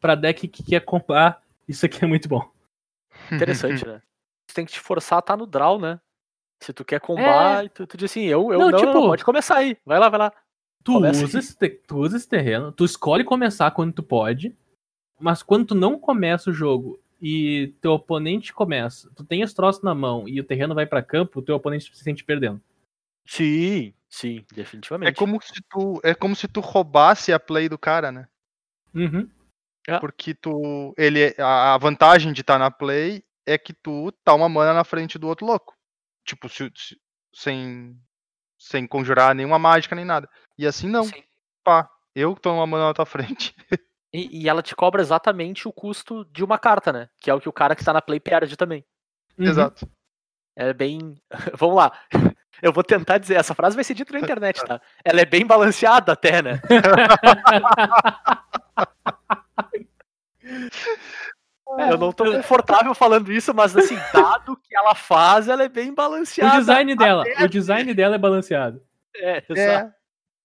pra deck que quer comprar, isso aqui é muito bom. Interessante, né? <laughs> Tu tem que te forçar a estar no draw, né? Se tu quer combar, e tu, tu diz assim, eu, eu Não, não, tipo- não, pode começar aí. Vai lá, vai lá. Tu Começa usa, esse, te- tu usa esse terreno, tu escolhe começar quando tu pode, mas quando tu não começa o jogo e teu oponente começa, tu tem esse troço na mão e o terreno vai pra campo, o teu oponente se sente perdendo. Sim, sim, definitivamente. É como se tu, é como se tu roubasse a play do cara, né? Uhum. Porque tu, ele, a a vantagem de estar na play é que tu tá uma mana na frente do outro louco. Tipo, se- se- sem, sem conjurar nenhuma mágica nem nada. E assim não, Sim. pá, eu tô uma mana na tua frente. <laughs> E, e ela te cobra exatamente o custo de uma carta, né? Que é o que o cara que tá na play perde também. Uhum. Exato. É bem. <laughs> Vamos lá. <laughs> Eu vou tentar dizer, essa frase vai ser dita na internet, tá? Ela é bem balanceada até, né? Eu não tô confortável falando isso, mas assim, <laughs> dado o que ela faz, ela é bem balanceada. O design dela, até- o design dela é balanceado. É, exato. É.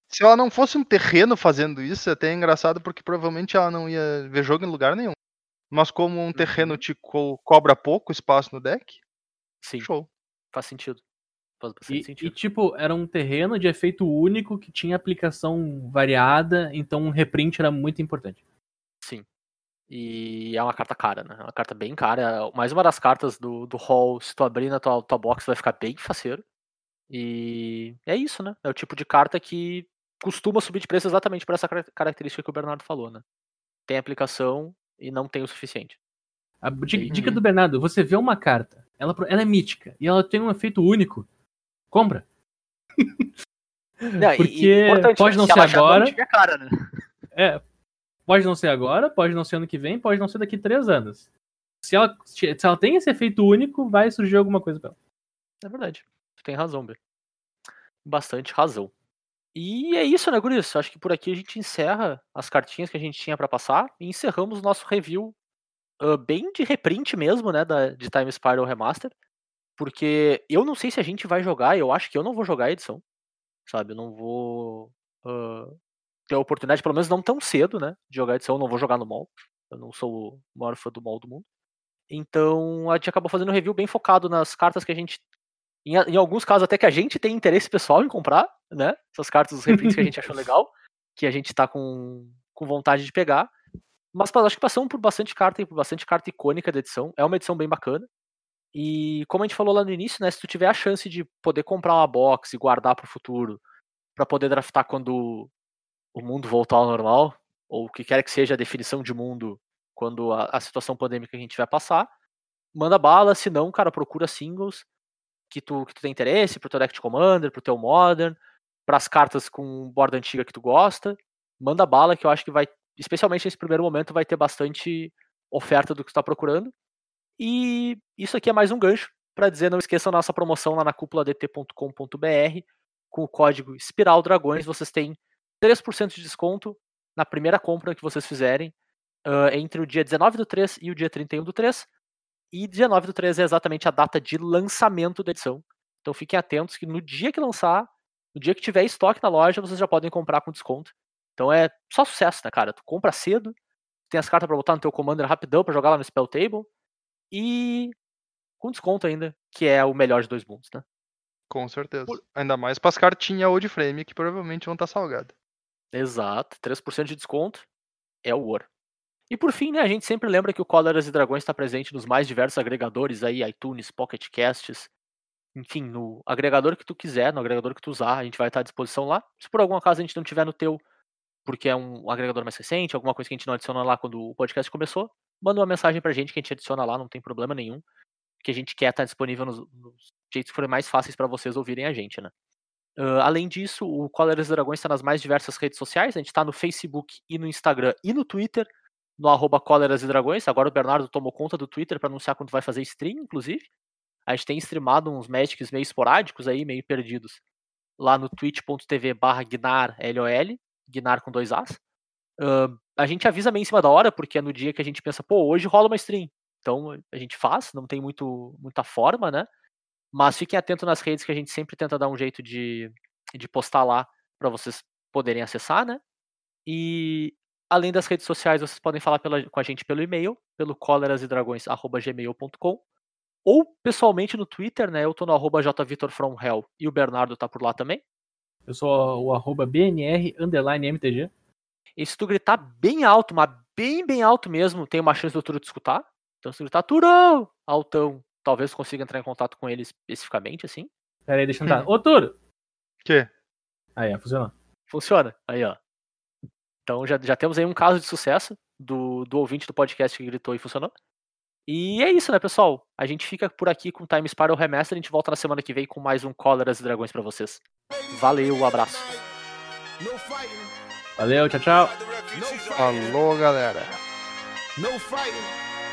Se ela não fosse um terreno fazendo isso, é até engraçado porque provavelmente ela não ia ver jogo em lugar nenhum. Mas como um terreno te co- cobra pouco espaço no deck, Sim, show. faz sentido. Faz bastante E, e, sentido. tipo, era um terreno de efeito único que tinha aplicação variada, então um reprint era muito importante. E é uma carta cara, né? É uma carta bem cara. Mais uma das cartas do, do hall, se tu abrir na tua, tua box, vai ficar bem faceiro. E é isso, né? É o tipo de carta que costuma subir de preço exatamente por essa cara- característica que o Bernardo falou, né? Tem aplicação e não tem o suficiente. A di- Uhum. dica do Bernardo, você vê uma carta, ela, ela é mítica e ela tem um efeito único, compra. Não, <laughs> Porque importante, pode né? não Se ser agora. cara, né? É, pode não ser agora, pode não ser ano que vem, pode não ser daqui três anos. Se ela, se ela tem esse efeito único, vai surgir alguma coisa pra ela. É verdade. Tu tem razão, Bê. Bastante razão. E é isso, né, Guris? Acho que por aqui a gente encerra as cartinhas que a gente tinha pra passar e encerramos o nosso review ah, bem de reprint mesmo, né, da, de Time Spiral Remaster. Porque eu não sei se a gente vai jogar, eu acho que eu não vou jogar a edição, sabe? Eu não vou ah, ter a oportunidade, pelo menos não tão cedo, né? De jogar edição, eu não vou jogar no mall. Eu não sou o maior fã do mall do mundo. Então a gente acabou fazendo um review bem focado nas cartas que a gente. Em, em alguns casos, até que a gente tem interesse pessoal em comprar, né? Essas cartas, os reprints que a gente achou <laughs> legal, que a gente tá com, com vontade de pegar. Mas acho que passamos por bastante carta e por bastante carta icônica da edição. É uma edição bem bacana. E como a gente falou lá no início, né? Se tu tiver a chance de poder comprar uma box e guardar pro futuro, para poder draftar quando o mundo voltar ao normal, ou o que quer que seja a definição de mundo quando a, a situação pandêmica que a gente vai passar, manda bala, se não, cara, procura singles que tu, que tu tem interesse, pro teu deck de Commander, pro teu Modern, pras cartas com borda antiga que tu gosta, manda bala que eu acho que vai, especialmente nesse primeiro momento, vai ter bastante oferta do que tu tá procurando. E isso aqui é mais um gancho para dizer, não esqueçam nossa promoção lá na cúpuladt.com.br com o código Espiral Dragões, vocês têm 3% de desconto na primeira compra que vocês fizerem ah, entre o dia 19 do 3 e o dia 31 do 3. E 19 do 3 é exatamente a data de lançamento da edição. Então fiquem atentos que no dia que lançar, no dia que tiver estoque na loja, vocês já podem comprar com desconto. Então é só sucesso, né, cara? Tu compra cedo, tem as cartas pra botar no teu Commander rapidão pra jogar lá no Spell Table e com desconto ainda, que é o melhor de dois mundos, né? Com certeza. Por- Ainda mais pras cartinhas old frame que provavelmente vão estar salgadas. Exato, 3% de desconto é o ouro. E por fim, né, a gente sempre lembra que o Cóleras e Dragões está presente nos mais diversos agregadores aí, iTunes, Pocket Casts, enfim, no agregador que tu quiser, no agregador que tu usar, a gente vai estar à disposição lá. Se por algum acaso a gente não tiver no teu, porque é um agregador mais recente, alguma coisa que a gente não adiciona lá quando o podcast começou, manda uma mensagem pra gente que a gente adiciona lá, não tem problema nenhum, que a gente quer estar disponível nos, nos jeitos que forem mais fáceis para vocês ouvirem a gente, né? Ah, além disso, o Cóleras Dragões está nas mais diversas redes sociais. A gente está no Facebook e no Instagram e no Twitter, no arroba e Dragões. Agora o Bernardo tomou conta do Twitter para anunciar quando vai fazer stream, inclusive. A gente tem streamado uns Magics meio esporádicos aí, meio perdidos, lá no twitch.tv barra Gnar, L-O-L, Gnar com dois As. Ah, a gente avisa meio em cima da hora, porque é no dia que a gente pensa, pô, hoje rola uma stream. Então a gente faz, não tem muito, muita forma, né? Mas fiquem atentos nas redes que a gente sempre tenta dar um jeito de, de postar lá para vocês poderem acessar, né? E além das redes sociais, vocês podem falar pela- com a gente pelo e-mail, pelo colerasedragões.gmail.com ou pessoalmente no Twitter, né? Eu tô no arroba jvitorfromhell e o Bernardo tá por lá também. Eu sou o arroba BNR underline MTG. E se tu gritar bem alto, mas bem, bem alto mesmo, tem uma chance do Turo te escutar. Então se tu gritar Turão, altão, talvez consiga entrar em contato com ele especificamente, assim. Pera aí, deixa eu entrar. Ô, Turo! Que? Aí, ó, funcionou. Funciona. Aí, ó. Então já, já temos aí um caso de sucesso do, do ouvinte do podcast que gritou e funcionou. E é isso, né, pessoal? A gente fica por aqui com o Time Spiral Remaster. A gente volta na semana que vem com mais um Cóleras e Dragões pra vocês. Valeu, um abraço. Valeu, tchau, tchau. Falou, galera.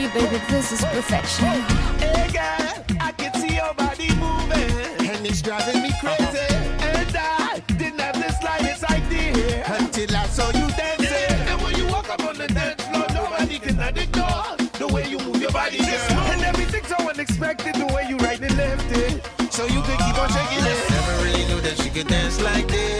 you baby, this is perfection. Hey girl, I can see your body moving. And it's driving me crazy. And I didn't have the slightest idea. Until I saw you dancing. And when you walk up on the dance floor, nobody can ignore the way you move your body, girl. And everything's so unexpected, the way you right and left it. So you could keep on shaking it. Never really knew that she could dance like this.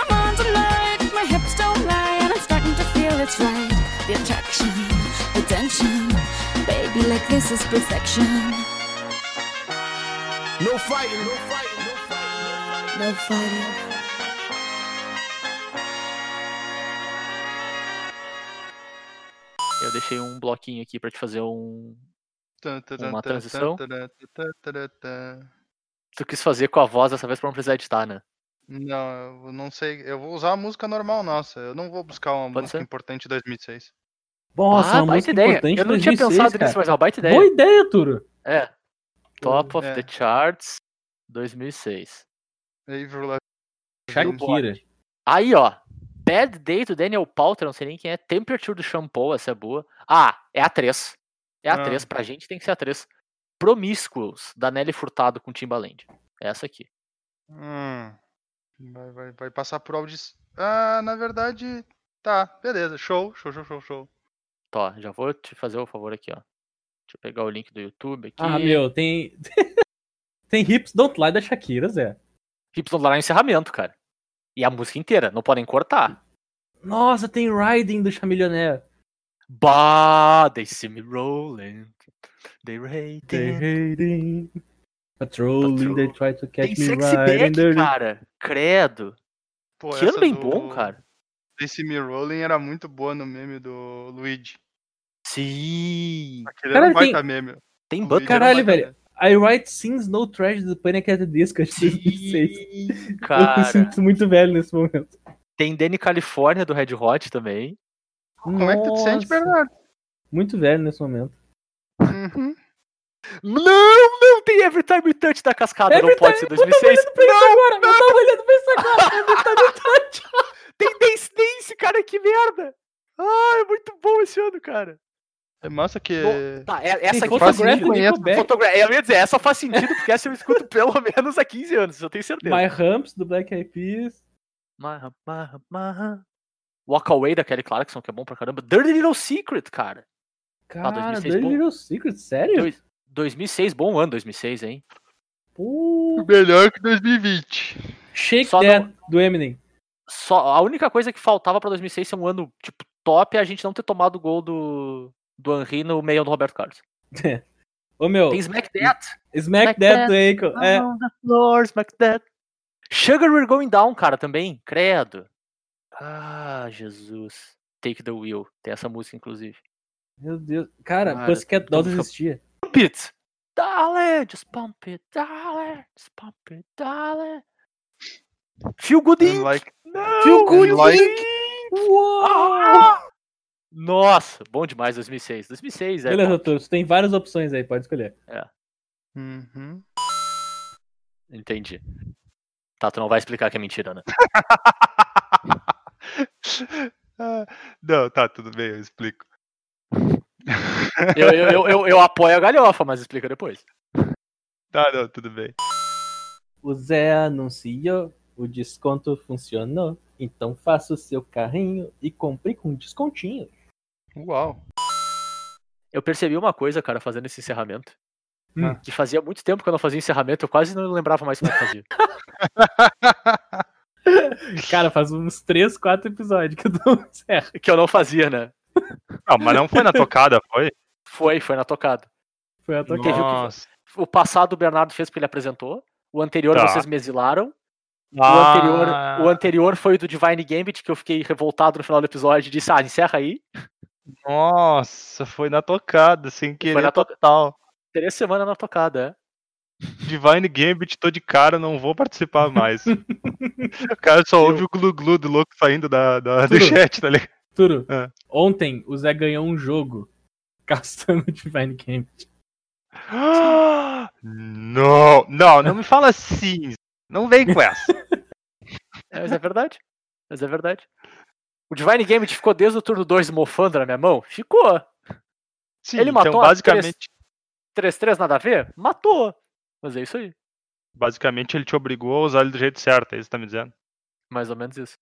feel it's right. The attraction, the tension. Baby, like this is perfection. No fighting, no fighting, no fighting. No fighting. Eu deixei um bloquinho aqui pra te fazer um. Uma transição? Tu quis fazer com a voz dessa vez pra não precisar editar, né? Não, eu não sei. Eu vou usar a música normal nossa. Eu não vou buscar uma Pode música ser. importante de 2006. Nossa, ah, uma baita ideia. importante Eu não de tinha 2006, pensado cara. nisso, mas é uma baita ideia. Boa ideia, Turo. É. Top of É. the Charts 2006. Avril Lavigne. Shakira. Aí, ó. Bad Day do Daniel Pauter, não sei nem quem é. Temperature do Shampoo, essa é boa. Ah, é a 3. É a Ah. 3, pra gente tem que ser a 3. Promiscuous, da Nelly Furtado com Timbaland. É essa aqui. Hum. Vai, vai, vai passar por audição. Ah, na verdade. Tá, beleza. Show, show, show, show, show. Tó, já vou te fazer o favor aqui, ó. Deixa eu pegar o link do YouTube aqui. Ah, meu, tem. <laughs> tem Hips Don't Lie da Shakira, Zé. Hips lá no encerramento, cara. E a música inteira, não podem cortar. Nossa, tem Riding do Chamillionaire. Bah, they see me rolling. They rating. They hating. Patrolling, they try to Tem catch me sexy riding back, dirty. cara. Credo. Pô, que ano bem do bom, cara. Desse Me Rolling era muito boa no meme do Luigi. Sim. Aquele Cara, era um tem- baita meme. Tem banco. Caralho, velho. I Write Sings No Trash do Panic! at the Disco de 2006. Sim, Eu me cara. sinto muito velho nesse momento. Tem Danny California do Red Hot também. Como é que tu te sente, Nossa, Bernardo? Muito velho nesse momento. Uhum. Não, não tem Every Time Touch da cascada. Every não pode ser Time- 2006. Eu tava olhando pra isso agora! Eu tava olhando pra isso agora! Every time <laughs> touch. Tem Dance Dance, cara, que merda. Ah, é muito bom esse ano, cara. É massa que. Bom, Tá, é- essa aqui faz sentido. Fotogra- Eu ia dizer, essa faz sentido porque essa eu escuto pelo <laughs> menos há 15 anos, eu tenho certeza. My Humps do Black Eyed Peas. Marra, marra, marra. Walk Away da Kelly Clarkson, que é bom pra caramba. Dirty Little Secret, cara. Cara, 2006 Dirty bom. Little Secret, sério? Dois- 2006, bom ano 2006, hein? Pô. Melhor que 2020. Shake Só That do Eminem. Só, a única coisa que faltava pra 2006 ser um ano, tipo, top é a gente não ter tomado o gol do, do Henry no meio do Roberto Carlos. <laughs> Ô meu, Tem Smack That. Smack Smack That do Akon. É, On the floor, Smack That. Sugar We're Going Down, cara, também. Credo. Ah, Jesus. Take the Wheel. Tem essa música, inclusive. meu Deus. Cara, Cara, Pussycat Dolls fica- existia. Pump it. Darling, just pump it, darling. Just pump it, darling. Feel good Inc. like, Não, Feel Good like- Ah! Nossa, bom demais 2006. 2006 é. Beleza, Arthur, você tem várias opções aí, pode escolher. Uhum. Entendi. Tá, tu não vai explicar que é mentira, né? <laughs> Ah, Não, tá, tudo bem, eu explico. Eu, eu, eu, eu, eu apoio a galhofa, mas explica depois. Tá, não, tudo bem. O Zé anunciou, o desconto funcionou. Então faça o seu carrinho e compre com descontinho. Uau. Eu percebi uma coisa, cara, fazendo esse encerramento. Hum. Que fazia muito tempo que eu não fazia encerramento, eu quase não lembrava mais como é que fazia. <laughs> Cara, faz uns 3, 4 episódios que eu não encerro. <laughs> que eu não fazia, né? Não, mas não foi na tocada, foi? Foi, foi na tocada. Foi a tua Quem viu que Nossa. O passado o Bernardo fez porque ele apresentou. O anterior Tá. vocês me exilaram. O, Ah, anterior, o anterior foi o do Divine Gambit, que eu fiquei revoltado no final do episódio e disse, ah, encerra aí. Nossa, foi na tocada, sem querer na to- total. Três semanas na tocada, é. Divine Gambit, tô de cara, não vou participar mais. <laughs> o cara só ouve o glu-glu do louco saindo da, da- do chat, tá ligado? Turo, É. ontem o Zé ganhou um jogo <laughs> gastando Divine Game. <gasps> Não, não, não me fala assim. Não vem com essa. <laughs> É, Mas é verdade. Mas é verdade. O Divine Gambit ficou desde o turno 2 mofando na minha mão? Ficou. Sim, Ele então, matou as basicamente, 3-3 nada a ver? Matou. Mas é isso aí. basicamente ele te obrigou a usar ele do jeito certo, é isso que tá me dizendo. Mais ou menos isso.